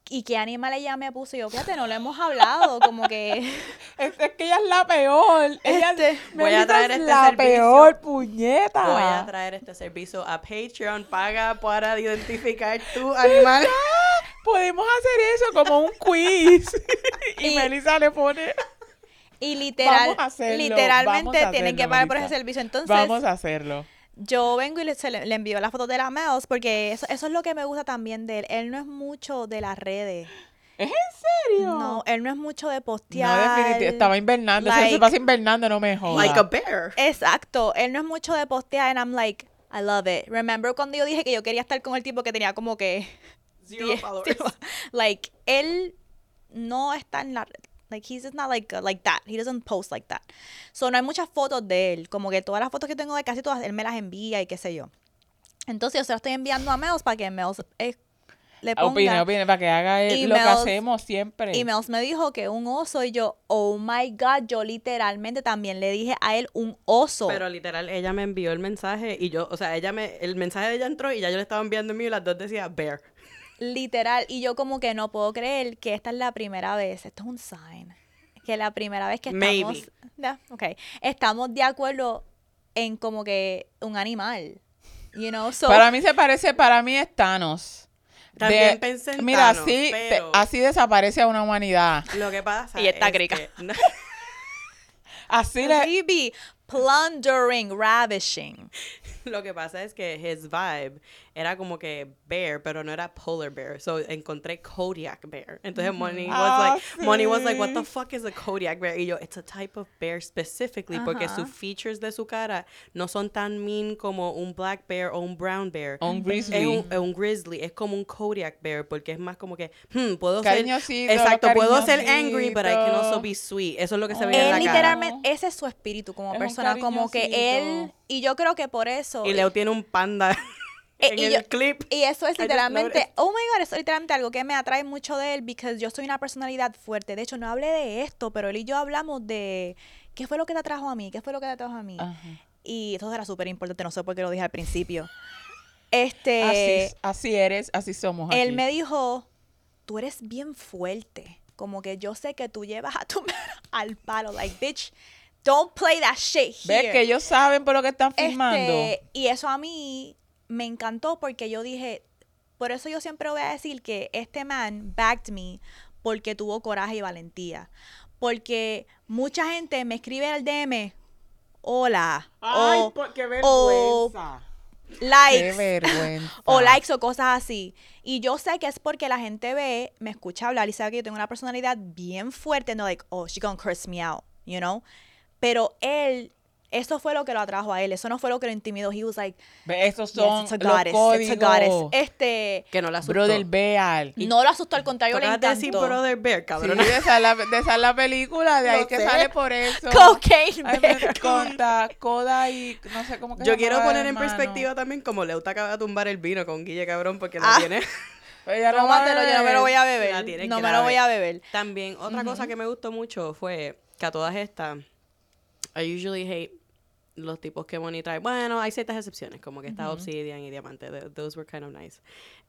¿y qué animal ella me puso? Y yo, fíjate, no lo hemos hablado, como que... Es, es que ella es la peor. Ella Este, voy a traer es este la servicio. peor puñeta. Voy a traer este servicio a Patreon. Paga para identificar tu animal. Podemos hacer eso como un quiz. y, Y- Melissa le pone. Y literal, Vamos a hacerlo, literalmente vamos a tienen que pagar por ese servicio. Entonces, Vamos a hacerlo. yo vengo y le, se le, le envío la foto de la Mels porque eso, eso es lo que me gusta también de él. Él no es mucho de las redes. ¿Es en serio? No, él no es mucho de No, postear. definitivamente. Estaba invernando. Ese se like- pasa invernando, no me jodas. Like a bear. Exacto, él no es mucho de postear and I'm like, I love it. Remember cuando yo dije que yo quería estar con el tipo que tenía como que Zero 10 followers. like él no está en la like he's just not like uh, like that. He doesn't post like that. So no hay muchas fotos de él, como que todas las fotos que tengo de casi todas él me las envía y qué sé yo. Entonces yo se las estoy enviando a Mels para que Mels eh, le ponga Opine, opine, para que haga el- lo que Emails- hacemos siempre. y Mels me dijo que un oso y yo, oh my god, yo literalmente también le dije a él un oso. Pero literal, ella me envió el mensaje y yo, o sea, ella me, el mensaje de ella entró y ya yo le estaba enviando el mío y las dos decía bear. Literal, y yo como que no puedo creer que esta es la primera vez, esto es un sign, que la primera vez que estamos, Maybe. Okay, estamos de acuerdo en como que un animal, you know, so, Para mí se parece, para mí es Thanos. También pensé en Mira, Thanos, así, te- pero- así desaparece a una humanidad. Lo que pasa Y está es crica. que- Así le... plundering, ravishing, Lo que pasa es que his vibe era como que bear, pero no era polar bear. So encontré Kodiak bear. Entonces Money was Ah, like, Money was like, what the sí. fuck is a Kodiak bear? Y yo, it's a type of bear specifically porque sus features de su cara no son tan mean como un black bear o un brown bear. O un grizzly. Es un, es un grizzly, es como un Kodiak bear porque es más como que, hmm, puedo Cariñosito, ser, exacto, puedo ser angry, but I can also be sweet. Eso es lo que se ve en la cara. literalmente, ese es su espíritu como Es persona, como que él, y yo creo que por eso, Y Leo tiene un panda en y el yo- clip. Y eso es literalmente, oh my god, eso es literalmente algo que me atrae mucho de él, porque yo soy una personalidad fuerte. De hecho, no hablé de esto, pero él y yo hablamos de qué fue lo que te atrajo a mí, qué fue lo que te atrajo a mí. Ajá. Y eso era súper importante, no sé por qué lo dije al principio. Así, Este, así eres, así somos él aquí. me dijo, tú eres bien fuerte, como que yo sé que tú llevas a tu al palo, like, bitch, don't play that shit here. ¿Ves que ellos saben por lo que están filmando? Este, y eso a mí me encantó porque yo dije, por eso yo siempre voy a decir que este man backed me porque tuvo coraje y valentía. Porque mucha gente me escribe al DM, hola, o qué o- Qué likes, vergüenza. o likes o cosas así. Y yo sé que es porque la gente ve, me escucha hablar y sabe que yo tengo una personalidad bien fuerte, no like, oh, she gonna curse me out, you know? Pero él, eso fue lo que lo atrajo a él, eso no fue lo que lo intimidó. He was like, Estos yes, son it's a los códigos. it's a goddess. Este, Que no la asustó. Brother Bear. no lo asustó, al contrario, le de decir encantó. Brother Bear, Sí, cabrón. de esa, es la, de esa es la película, de ahí No que sé. sale por eso. Cocaine Ay, bear. conta, Coda y no sé cómo que se Yo quiero poner en hermano. perspectiva también como Leuta acaba de tumbar el vino con Guille Cabrón porque lo Ah. tiene. Ella no Tómatelo, yo no me lo voy a beber. No me lo voy a beber. También otra cosa que me gustó mucho fue que a todas estas, I usually hate los tipos que Moni trae. Bueno, hay ciertas excepciones, como que está Obsidian y Diamante. th- Those were kind of nice.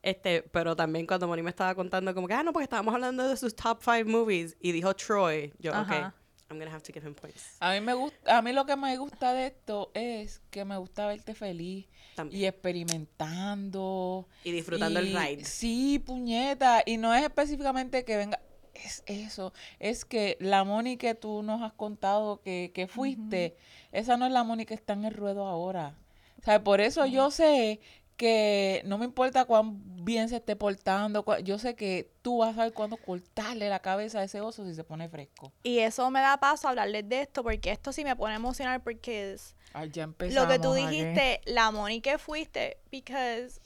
Este, pero también cuando Moni me estaba contando como que, ah, no, porque estábamos hablando de sus top five movies y dijo Troy. Yo, Ajá. ok. I'm gonna have to give him points. A mí me gusta, a mí lo que me gusta de esto es que me gusta verte feliz También. y experimentando Y disfrutando el ride. Sí, puñeta, y no es específicamente que venga es eso, es que la Moni que tú nos has contado que, que fuiste, esa no es la Moni que está en el ruedo ahora. O sea, por eso yo sé que no me importa cuán bien se esté portando, yo sé que tú vas a saber cuándo cortarle la cabeza a ese oso si se pone fresco. Y eso me da paso a hablarles de esto, porque esto sí me pone emocional, porque es Ay, ya lo que tú dijiste, la Moni que fuiste, because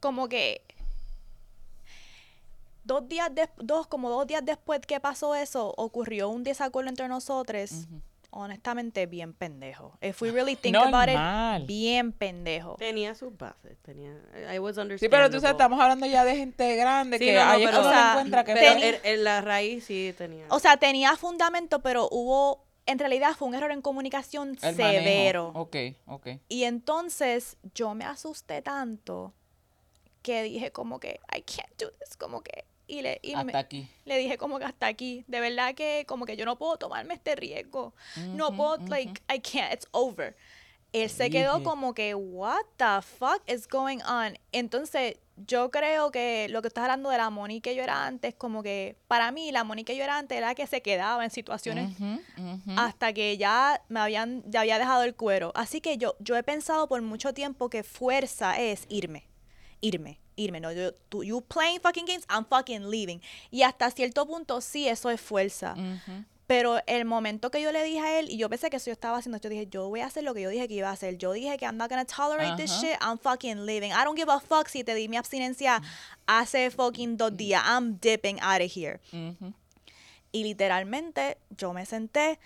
como que dos días des- dos como dos días después que pasó eso, ocurrió un desacuerdo entre nosotros. Honestamente, bien pendejo. If we really think about Normal. it, bien pendejo. Tenía sus bases, tenía... I was Sí, pero tú sabes, estamos hablando ya de gente grande Sí, que no, no, ahí es pero- cuando o sea, se encuentra que Pero en, en la raíz sí tenía. O sea, tenía fundamento, pero hubo, en realidad fue un error en comunicación el severo. manejo. Ok, ok. Y entonces yo me asusté tanto que dije como que, I can't do this, como que, y le, y me- aquí. le dije como que hasta aquí, de verdad que como que yo no puedo tomarme este riesgo, no puedo, like, I can't, it's over. Él se quedó como que, what the fuck is going on? Entonces, yo creo que lo que estás hablando de la Moni que yo era antes, como que, para mí, la Moni que yo era antes era la que se quedaba en situaciones hasta que ya me habían ya había dejado el cuero. Así que yo yo he pensado por mucho tiempo que fuerza es irme. Irme, irme, no yo tú you playing fucking games, I'm fucking leaving. Y hasta cierto punto sí eso es fuerza. Pero el momento que yo le dije a él, y yo pensé que eso yo estaba haciendo, yo dije, yo voy a hacer lo que yo dije que iba a hacer. Yo dije que I'm not gonna tolerate this shit, I'm fucking leaving. I don't give a fuck si te di mi abstinencia hace fucking dos días. I'm dipping out of here. Y literalmente yo me senté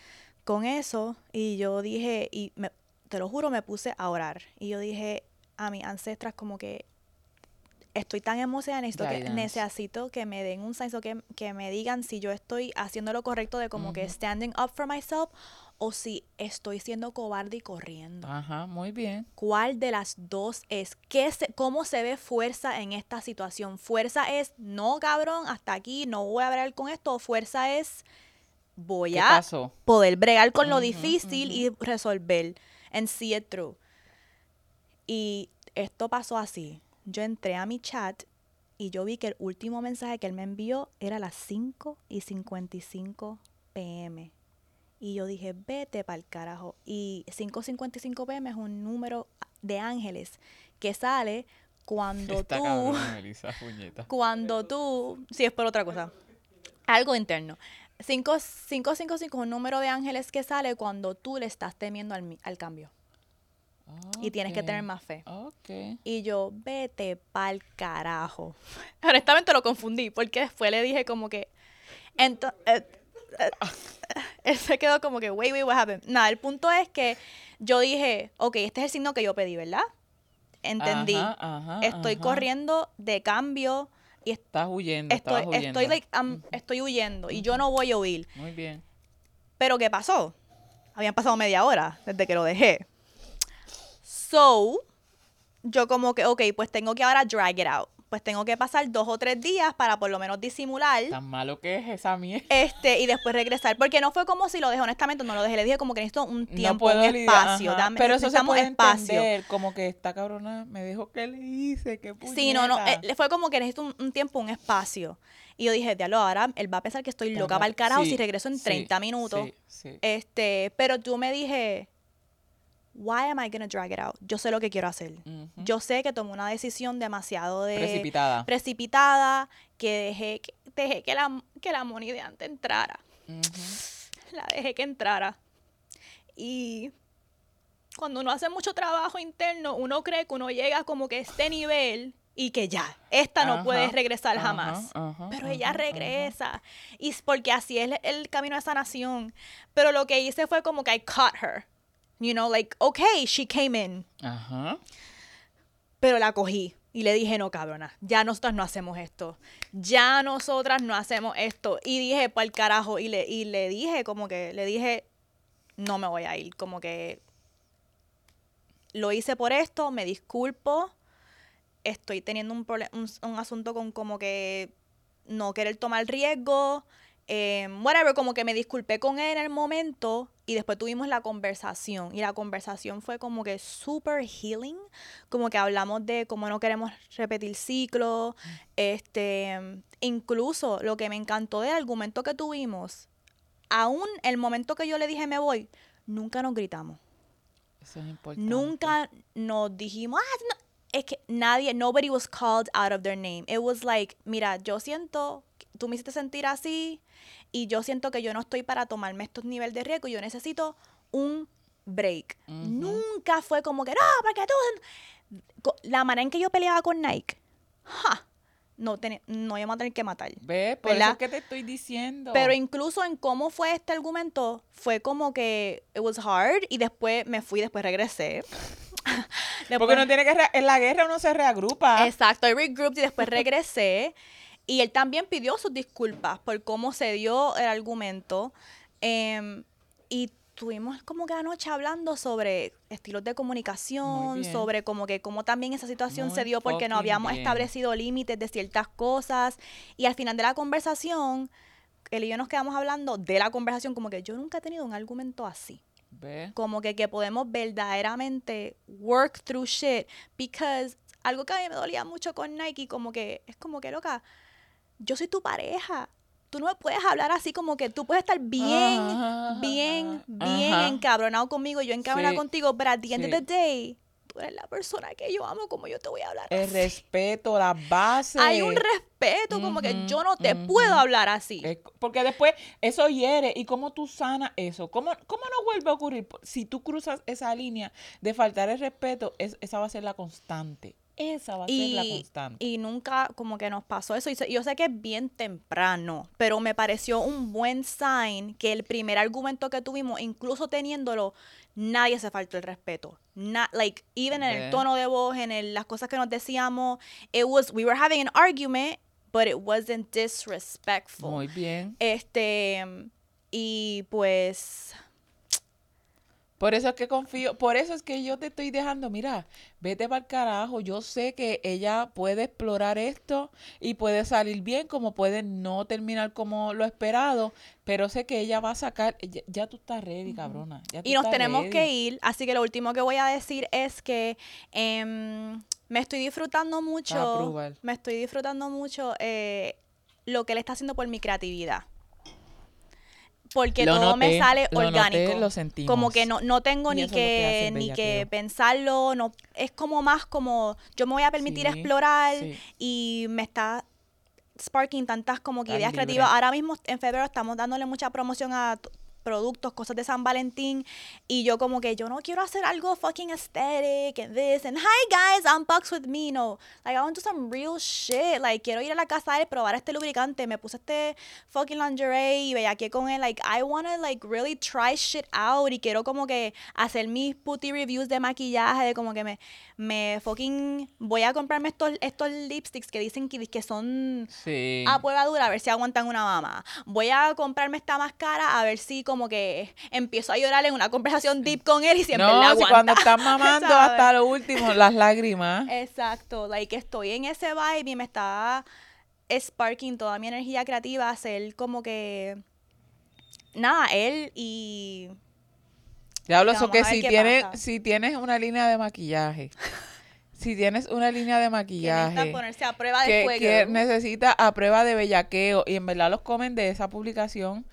con eso y yo dije, y me- te lo juro, me puse a orar. Y yo dije a mis ancestras como que estoy tan emocionada, necesito que, necesito que me den un senso, que, que me digan si yo estoy haciendo lo correcto de como que standing up for myself o si estoy siendo cobarde y corriendo. Ajá, muy bien. ¿Cuál de las dos es? ¿Qué se, ¿Cómo se ve fuerza en esta situación? ¿Fuerza es, no cabrón, hasta aquí, no voy a bregar con esto? ¿O fuerza es, voy ¿Qué a pasó? poder bregar con lo difícil y resolver and see it through? Y esto pasó así. Yo entré a mi chat y yo vi que el último mensaje que él me envió era a las 5 y 55 pm. Y yo dije, vete para el carajo. Y 5.55 pm es un número de ángeles que sale cuando Está tú cabrón, puñeta. cuando tú, si es por otra cosa, algo interno. 555 es un número de ángeles que sale cuando tú le estás temiendo al, al cambio y tienes que tener más fe. Y yo, vete pa'l carajo. Honestamente lo confundí porque después le dije como que... Ento eh, eh, él se quedó como que, wait, wait, what happened? Nada, el punto es que yo dije, ok, este es el signo que yo pedí, ¿verdad? Entendí. Ajá, ajá, estoy ajá. corriendo de cambio y est- Estás huyendo, estoy, huyendo. estoy, like, am- estoy huyendo y yo no voy a huir. Muy bien. Pero ¿qué pasó? Habían pasado media hora desde que lo dejé. So, yo como que, ok, pues tengo que ahora drag it out. Pues tengo que pasar dos o tres días para por lo menos disimular. Tan malo que es esa mierda. Este, y después regresar. Porque no fue como si lo dejé, honestamente, no lo dejé. Le dije como que necesito un tiempo, no puedo un espacio. dame- Pero eso se puede espacio. entender, como que esta cabrona me dijo que le hice, que Sí, no, no. puñeta. eh, fue como que necesito un, un tiempo, un espacio. Y yo dije, diablo, ahora él va a pensar que estoy loca para el ra- carajo sí, si regreso en sí, 30 minutos. Sí, sí. Este, pero tú me dije, why am I gonna drag it out? Yo sé lo que quiero hacer. Ujú. Yo sé que tomé una decisión demasiado de Precipitada. precipitada, que dejé que, dejé que la que la Moni de antes entrara. Ujú. La dejé que entrara. Y cuando uno hace mucho trabajo interno, uno cree que uno llega como que a este nivel y que ya, esta no Ajá, puede regresar jamás. ajá, Pero ella regresa. Y porque así es el camino de sanación. Pero lo que hice fue como que I caught her. You know, like, okay, she came in. Ajá. Pero la cogí y le dije, no, cabrona, ya nosotras no hacemos esto. Ya nosotras no hacemos esto. Y dije, el carajo. Y le, y le dije, como que, le dije, no me voy a ir. Como que lo hice por esto, me disculpo. Estoy teniendo un, un, un asunto con como que no querer tomar riesgo. Eh, whatever, como que me disculpé con él en el momento y después tuvimos la conversación y la conversación fue como que super healing, como que hablamos de cómo no queremos repetir ciclos, este, incluso lo que me encantó del argumento que tuvimos, aún el momento que yo le dije me voy, nunca nos gritamos. Eso es importante. Nunca nos dijimos, ah, no", es que nadie, nobody was called out of their name. It was like, mira, yo siento, tú me hiciste sentir así y yo siento que yo no estoy para tomarme estos niveles de riesgo, yo necesito un break. Nunca fue como que, no, porque tú... La manera en que yo peleaba con Nike, ja, no, ten- no íbamos a tener que matar. ¿Ves? Por eso que te estoy diciendo. Pero incluso en cómo fue este argumento, fue como que it was hard y después me fui, después regresé. Porque uno tiene que... En la guerra uno se reagrupa. Exacto, I regrouped y después regresé. Y él también pidió sus disculpas por cómo se dio el argumento. Em, y tuvimos como que anoche hablando sobre estilos de comunicación, sobre como que cómo también esa situación se dio porque no habíamos bien. establecido límites de ciertas cosas. Y al final de la conversación, él y yo nos quedamos hablando de la conversación como que yo nunca he tenido un argumento así Como que, que podemos verdaderamente work through shit because algo que a mí me dolía mucho con Nike como que es como que loca yo soy tu pareja. Tú no me puedes hablar así como que tú puedes estar bien bien bien encabronado conmigo y yo encabronada Sí, contigo pero at the end of the day tú eres la persona que yo amo como yo te voy a hablar El así. respeto, la base. hay un respeto como que yo no te puedo hablar así Es- Porque después eso hiere. ¿Y cómo tú sanas eso? ¿Cómo, ¿Cómo no vuelve a ocurrir? Si tú cruzas esa línea de faltar el respeto, es- esa va a ser la constante. Esa va a ser la constante. y nunca como que nos pasó eso. Y yo sé que es bien temprano, pero me pareció un buen sign que el primer argumento que tuvimos, incluso teniéndolo, nadie se faltó el respeto. Not, like, even en el tono de voz, en el- las cosas que nos decíamos, it was, we were having an argument, but it wasn't disrespectful. Muy bien. Este, y pues, Por eso es que confío, por eso es que yo te estoy dejando, mira, vete para el carajo. Yo sé que ella puede explorar esto y puede salir bien, como puede no terminar como lo esperado, pero sé que ella va a sacar, ya, ya tú estás ready, cabrona. ya tú Y nos tenemos ready. que ir, así que lo último que voy a decir es que em, me estoy disfrutando mucho, me estoy disfrutando mucho eh, lo que él está haciendo por mi creatividad. Porque Lo todo me noté, sale lo noté, orgánico. lo sentimos. Como que no, no tengo Y ni que ni que pensarlo, no, es como más como yo me voy a permitir Sí, explorar sí. y me está sparking tantas como que Tan ideas libre. creativas. Ahora mismo en febrero estamos dándole mucha promoción a productos, cosas de San Valentín y yo como que yo no quiero hacer algo fucking aesthetic and this and hi guys, unbox with me, no. Like I want to do some real shit. Like quiero ir a la casa de él, probar este lubricante, me puse este fucking lingerie y veía que con él like I wanna like really try shit out y quiero como que hacer mis putty reviews de maquillaje, de como que me me fucking voy a comprarme estos estos lipsticks que dicen que, que son Sí. a prueba dura a ver si aguantan una mama. Voy a comprarme esta máscara a ver si como que empiezo a llorar en una conversación deep con él y siempre no, la si aguanta. cuando estás mamando ¿sabes? hasta lo último, las lágrimas. Exacto, like estoy en ese vibe y me está sparking toda mi energía creativa a hacer como que nada, él y Ya, eso vamos que si tienes, pasa. si tienes una línea de maquillaje, si tienes una línea de que maquillaje necesita ponerse a prueba de que, fuego. que necesita a prueba de bellaqueo y en verdad los comen de esa publicación,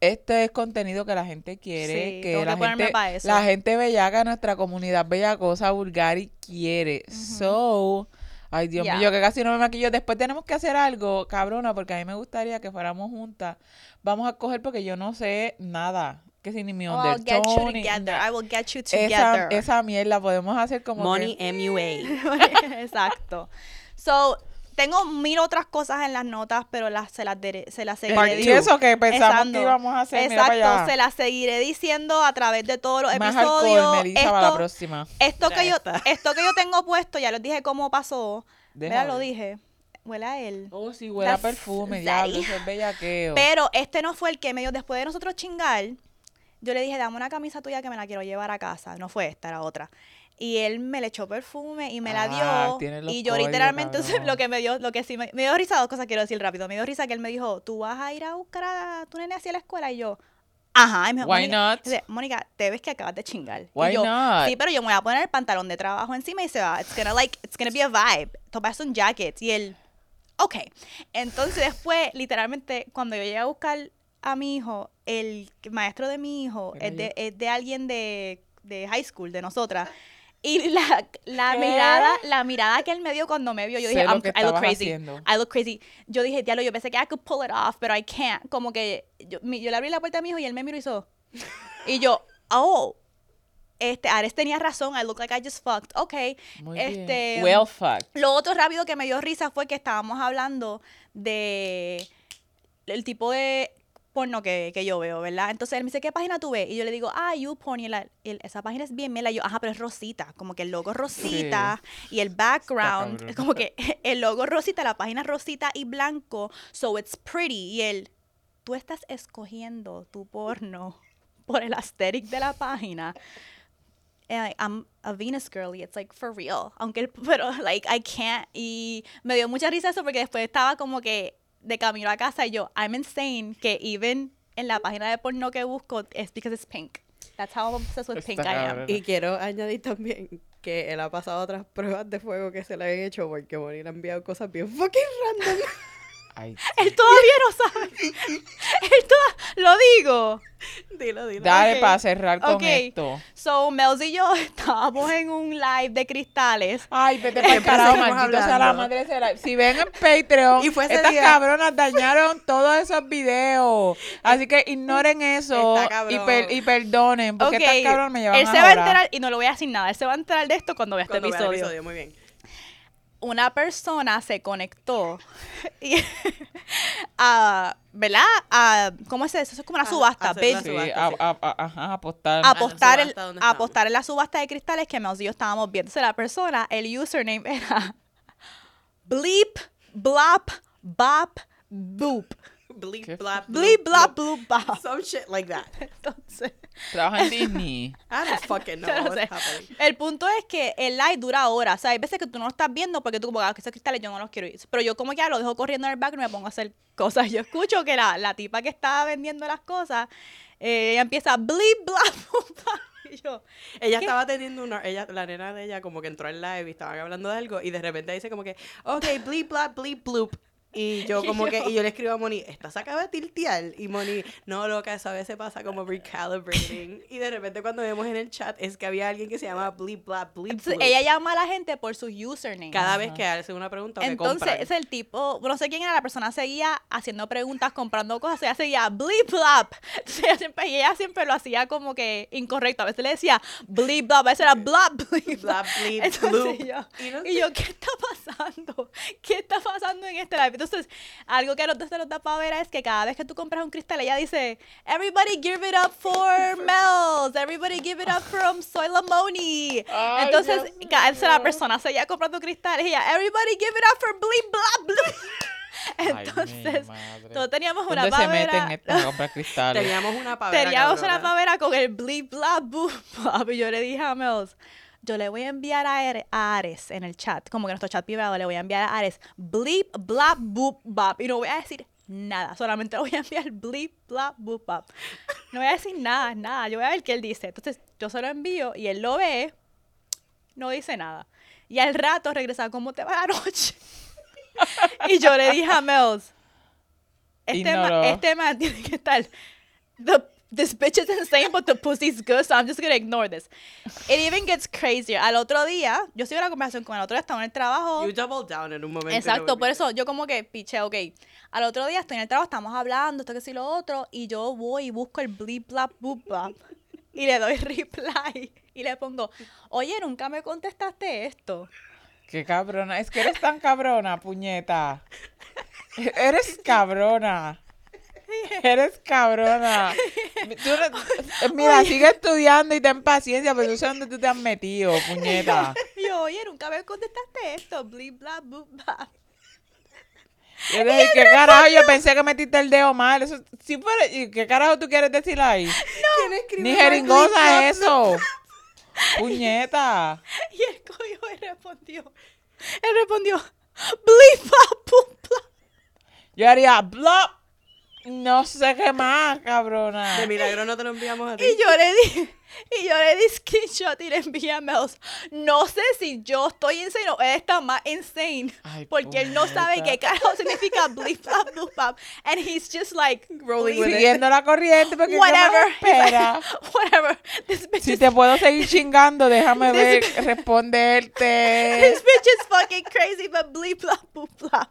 este es contenido que la gente quiere, Sí, que la que gente, la gente bellaca, nuestra comunidad bellacosa, vulgar y quiere. So, ay Dios Ya. mío, que casi no me maquillo. Después tenemos que hacer algo, cabrona, porque a mí me gustaría que fuéramos juntas. Vamos a coger porque yo no sé nada. Que si ni mi Oh, I'll get you undertone, together. nada. I will get you Esa, together. esa mierda podemos hacer como Money que- MUA. Exacto. So, tengo mil otras cosas en las notas, pero las, se, las dere- se las seguiré Part Y two. eso que pensamos Exacto. que íbamos a hacer, mira para Exacto, allá. se las seguiré diciendo a través de todos los Más episodios. alcohol, Melissa, para la esto, próxima. esto que yo, esto que yo tengo puesto, ya les dije cómo pasó. Mira, lo dije. Huele a él. Oh, sí, huele a perfume, diablo, eso es bellaqueo. Pero este no fue el que me dio después de nosotros chingar. Yo le dije, dame una camisa tuya que me la quiero llevar a casa. No fue esta, era otra. Y él me le echó perfume y me la Ah, dio. Y yo literalmente, lo que me dio, lo que sí me, me dio risa, dos cosas quiero decir rápido. Me dio risa que él me dijo, ¿tú vas a ir a buscar a tu nene hacia la escuela? Y yo, ajá. Y me dijo, Why "Mónica", not? dice, Mónica, te ves que acabas de chingar. Why y yo, not? sí, pero yo me voy a poner el pantalón de trabajo encima y se va. It's gonna like, it's gonna be a vibe. Tomas un jacket. Y él, ok. Entonces después, literalmente, cuando yo llegué a buscar a mi hijo, el maestro de mi hijo es de, es de alguien de, de high school, de nosotras. Y la, la mirada, la mirada que él me dio cuando me vio, yo Sé dije, lo "I'm- que I look crazy. haciendo. I look crazy. Yo dije, diablo, yo pensé que I could pull it off, pero I can't. Como que yo, yo le abrí la puerta a mi hijo y él me miró y hizo. Y yo, oh, este, Ares tenía razón, I look like I just fucked. Ok. Muy este, bien. Well fucked. Lo otro rápido que me dio risa fue que estábamos hablando de el tipo de porno que, que yo veo, ¿verdad? Entonces él me dice, ¿qué página tú ves? Y yo le digo, ah, YouPorn. Y él, él, esa página es bien mela. Y yo, ajá, pero es rosita. Como que el logo es rosita y el background. cabrón. Como que el logo es rosita, la página es rosita y blanco. So it's pretty. Y él, tú estás escogiendo tu porno por el aesthetic de la página. And I'm a Venus girly, it's like for real. Aunque, el- pero like, I can't. Y me dio mucha risa eso porque después estaba como que de camino a casa y yo, I'm insane que even en la página de porno que busco es because it's pink. That's how obsessed with Está pink I am. Y quiero añadir también que él ha pasado otras pruebas de fuego que se le han hecho porque Bonnie le ha enviado cosas bien fucking random. Ay, Él todavía no sabe. Él toda, lo digo. dilo, dilo. Dale para cerrar con Ok. esto. So, Mels y yo estábamos en un live de cristales. Ay, vete para el carajo, maldito sea la madre de ese live. Si ven en Patreon, Y fue estas día. cabronas dañaron todos esos videos. Así que ignoren eso y, per- y perdonen, porque Ok, estas cabronas me llevan él a se va a enterar, y no le voy a decir nada, él se va a enterar de esto cuando vea este Cuando vea el episodio. muy bien. Una persona se conectó y, a, ¿verdad? A, ¿Cómo es eso? Eso es como una A- subasta, a hacer la bid. Sí, subasta, a, sí. a- a- ajá, apostar. a apostar, la el- apostar en la subasta de cristales que Mels y yo estábamos viendo. Entonces la persona, el username era bleep, blop, bop, boop. Bleep, blap, Bleep, bloop, blop, bloop, bop. Some shit like that. Entonces, Trabaja en Disney. I don't fucking know no sé. El punto es que el live dura horas. O sea, hay veces que tú no lo estás viendo porque tú como "Ah, que esos cristales yo no los quiero ir. Pero yo como que ya lo dejo corriendo en el background y me pongo a hacer cosas. Yo escucho que la, la tipa que estaba vendiendo las cosas, eh, ella empieza blip, bla, bla, yo, Ella ¿Qué? estaba teniendo una, ella, la nena de ella como que entró al live y estaban hablando de algo y de repente dice como que, ok, bleep, blap, bleep, bloop. Y yo como que, y yo le escribo a Moni, esta se acaba de tiltear. Y Moni, no, loca, eso a veces pasa como recalibrating. Y de repente cuando vemos en el chat es que había alguien que se llama bleep, blap, bleep, entonces, ella llama a la gente por su username. Cada Ajá. vez que hace una pregunta o Entonces, es el tipo, no sé quién era, la persona seguía haciendo preguntas, comprando cosas, ella seguía bleep blap. Entonces, ella siempre, y ella siempre lo hacía como que incorrecto. A veces le decía bleep blap, a veces era blap bleep Blap, bleep, Entonces yo, Y no y yo, ¿qué está pasando? ¿Qué está pasando en este live? Entonces, algo que a nosotros se nos da para ver es que cada vez que tú compras un cristal, ella dice, everybody give it up for Mel's, everybody give it up from Soy Lamoni. Ay, Entonces, cada vez la persona seguía comprando cristales y ella, everybody give it up for Bloop. Ay, mi Entonces, todos teníamos una ¿Dónde se meten pavera. estas a comprar cristales? Teníamos una pavera Teníamos una pavera con el Bleep Blap Boop Bop. Y yo le dije a Mel's, yo le voy a enviar a, Are- a Ares en el chat, como que nuestro chat privado, le voy a enviar a Ares Bleep Blap Boop Bop. Y no voy a decir nada, solamente voy a enviar Bleep Blap Boop Bop. No voy a decir nada, nada. Yo voy a ver qué él dice. Entonces, yo se lo envío y él lo ve, no dice nada. Y al rato regresa, ¿cómo te va la noche? y yo le dije a Mel's, este, ma- este man tiene que estar. The, this bitch is insane, but the pussy's good, so I'm just gonna ignore this. It even gets crazier. Al otro día, yo sigo la conversación con el otro día, estaba en el trabajo. You double down en un momento. Exacto, por eso yo como que piche, ok. Al otro día estoy en el trabajo, estamos hablando, esto que sí lo otro, y yo voy y busco el bleep blap boop bap, y le doy reply y le pongo, oye, nunca me contestaste esto. Qué cabrona. Es que eres tan cabrona, puñeta. Eres cabrona. Eres cabrona. Tú no- mira, sigue estudiando y ten paciencia, pero tú sabes dónde tú te has metido, puñeta. Y yo, oye, nunca me contestaste esto, bleep blap boop bap. Yo le dije, ¿qué carajo? Yo pensé que metiste el dedo mal. Eso, si fuera, ¿y ¿Qué carajo tú quieres decir ahí? ¿Quién escribe Ni jeringosa es eso. Puñeta. Y él cogió y respondió. Él respondió, bleep, blah, boom, blah. Yo haría blop. No sé qué más, cabrona. De milagro no te lo enviamos a ti. Y yo le di, y yo le di screenshot y le envié a Mels. No sé si yo estoy insane o él está más insane. Ay, porque él no sabe qué carajo significa bleep, blah, bloop, blah. And he's just like, Rolling with it. Siguiendo la corriente porque ¿qué más whatever. espera? whatever. This bitch Si is te puedo seguir chingando, déjame ver, responderte. This bitch is fucking crazy, but bleep, blah, boop, blah.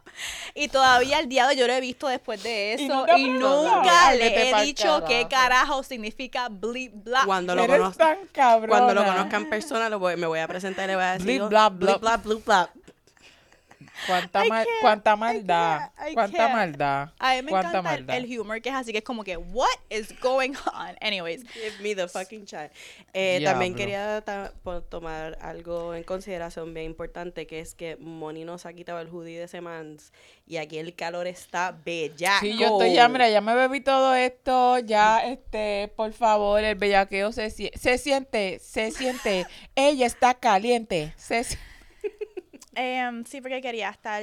Y todavía el diablo yo lo he visto después de Y eso. nunca Y, nunca Ay, vete le he dicho qué carajo. significa bleep, blah. Cuando lo, Eres conozca, tan cabrona. cuando lo conozca en persona, lo voy- me voy a presentar y le voy a decir. Blip, blap, blip, blap, blue, blap. Cuánta, mal- cuánta I maldad. can't, I Cuánta can't. maldad. A mí me cuánta encanta maldad. el humor que es así, que es como que, what is going on? Anyways, Give me the fucking chat. Eh, también quería ta- tomar algo en consideración bien importante, que es que Moni nos ha quitado el hoodie de Semans y aquí el calor está bella. Sí, yo estoy ya, mira, ya me bebí todo esto, ya, este, por favor, el bellaqueo se, sie- se siente, se siente, ella está caliente, se si- em, sí, porque quería estar...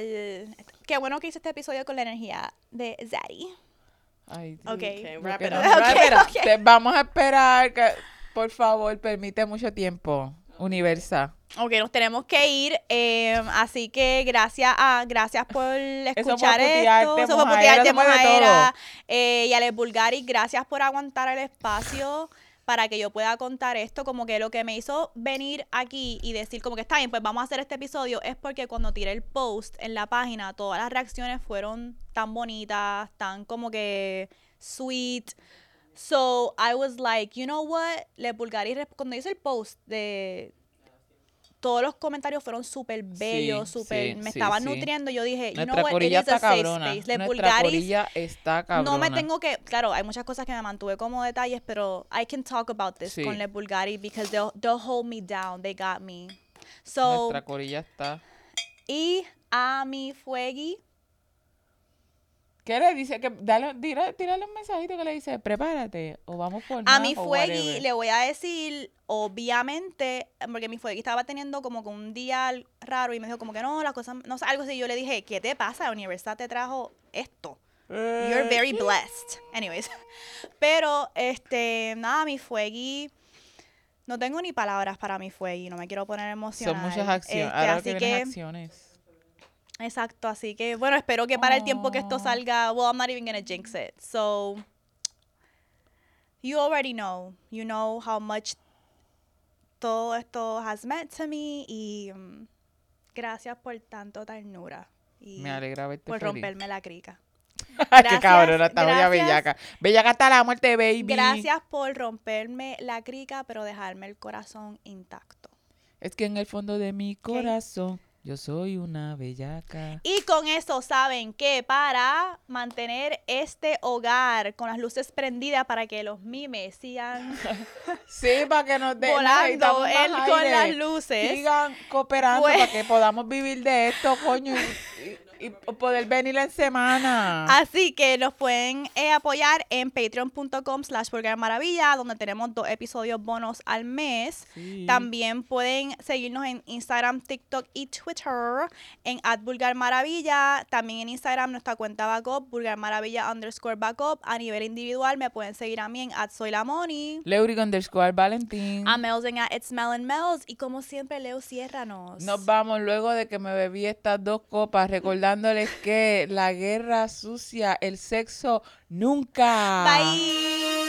Qué bueno que hice este episodio con la energía de Zaddy. Ay, Dios. Okay, wrap it no- up. Ok, wrap it up. ok. Te- vamos a esperar, que, por favor, permite mucho tiempo, Universa. Ok, nos tenemos que ir, em, así que gracias a gracias por escuchar esto. Eso fue putearte, eso fue de. Eh, y a Les Bulgari, gracias por aguantar el espacio para que yo pueda contar esto. Como que lo que me hizo venir aquí y decir como que está bien, pues vamos a hacer este episodio es porque cuando tiré el post en la página, todas las reacciones fueron tan bonitas, tan como que sweet. So I was like, you know what? Les Bulgari, cuando hice el post de todos los comentarios fueron súper bellos, súper, sí, me estaban sí. nutriendo. Yo dije, you know Nuestra what? It corilla está safe cabrona. Nuestra Bulgaris corilla está cabrona. no me tengo que, claro, hay muchas cosas que me mantuve como detalles, pero I can talk about this con Les Bulgari because they'll, they'll hold me down, they got me. So, Nuestra corilla está. y a mi fuegui, ¿Qué le dice? Que dale, tira- tírale un mensajito que le dice, prepárate, o vamos por a más, mi o fuegui le voy a decir, obviamente, porque mi fuegui estaba teniendo como que un día raro y me dijo como que no, las cosas, no sé, algo así. Yo le dije, ¿qué te pasa? La universidad te trajo esto. You're Eh, very blessed. Anyways. Pero, este, nada, mi fuegui. No tengo ni palabras para mi fuegui. No me quiero poner emocional. Son muchas acciones. Este, Ahora así que acciones. Exacto. Así que, bueno, espero que para el tiempo que esto Oh. salga. Well, I'm not even gonna jinx it. So, you already know. You know how much todo esto has meant to me. Y mm, gracias por tanto ternura. Y Me alegra verte por feliz. romperme la crica. Qué Gracias, cabrona, está gracias. bellaca. Bellaca hasta la muerte, baby. Gracias por romperme la crica, pero dejarme el corazón intacto. Es que en el fondo de mi corazón, yo soy una bellaca. Y con eso saben que para mantener este hogar con las luces prendidas para que los mimes sigan Sí, para que nos den volando él con aire. las luces. Sigan cooperando Pues- para que podamos vivir de esto, coño, y, y- y poder venir en semana. Así que nos pueden eh, apoyar en patreon.com slash maravilla, donde tenemos dos episodios bonos al mes. Sí. También pueden seguirnos en Instagram, TikTok y Twitter en @vulgarmaravilla. También en Instagram nuestra cuenta backup, vulgarmaravilla underscore backup. A nivel individual me pueden seguir a mí en @soylamoni. Leuric underscore Valentín. A Mels en It's Mel and Mels. Y como siempre, Leo, ciérranos. Nos vamos luego de que me bebí estas dos copas, recordándoles que la guerra sucia, el sexo nunca. Bye.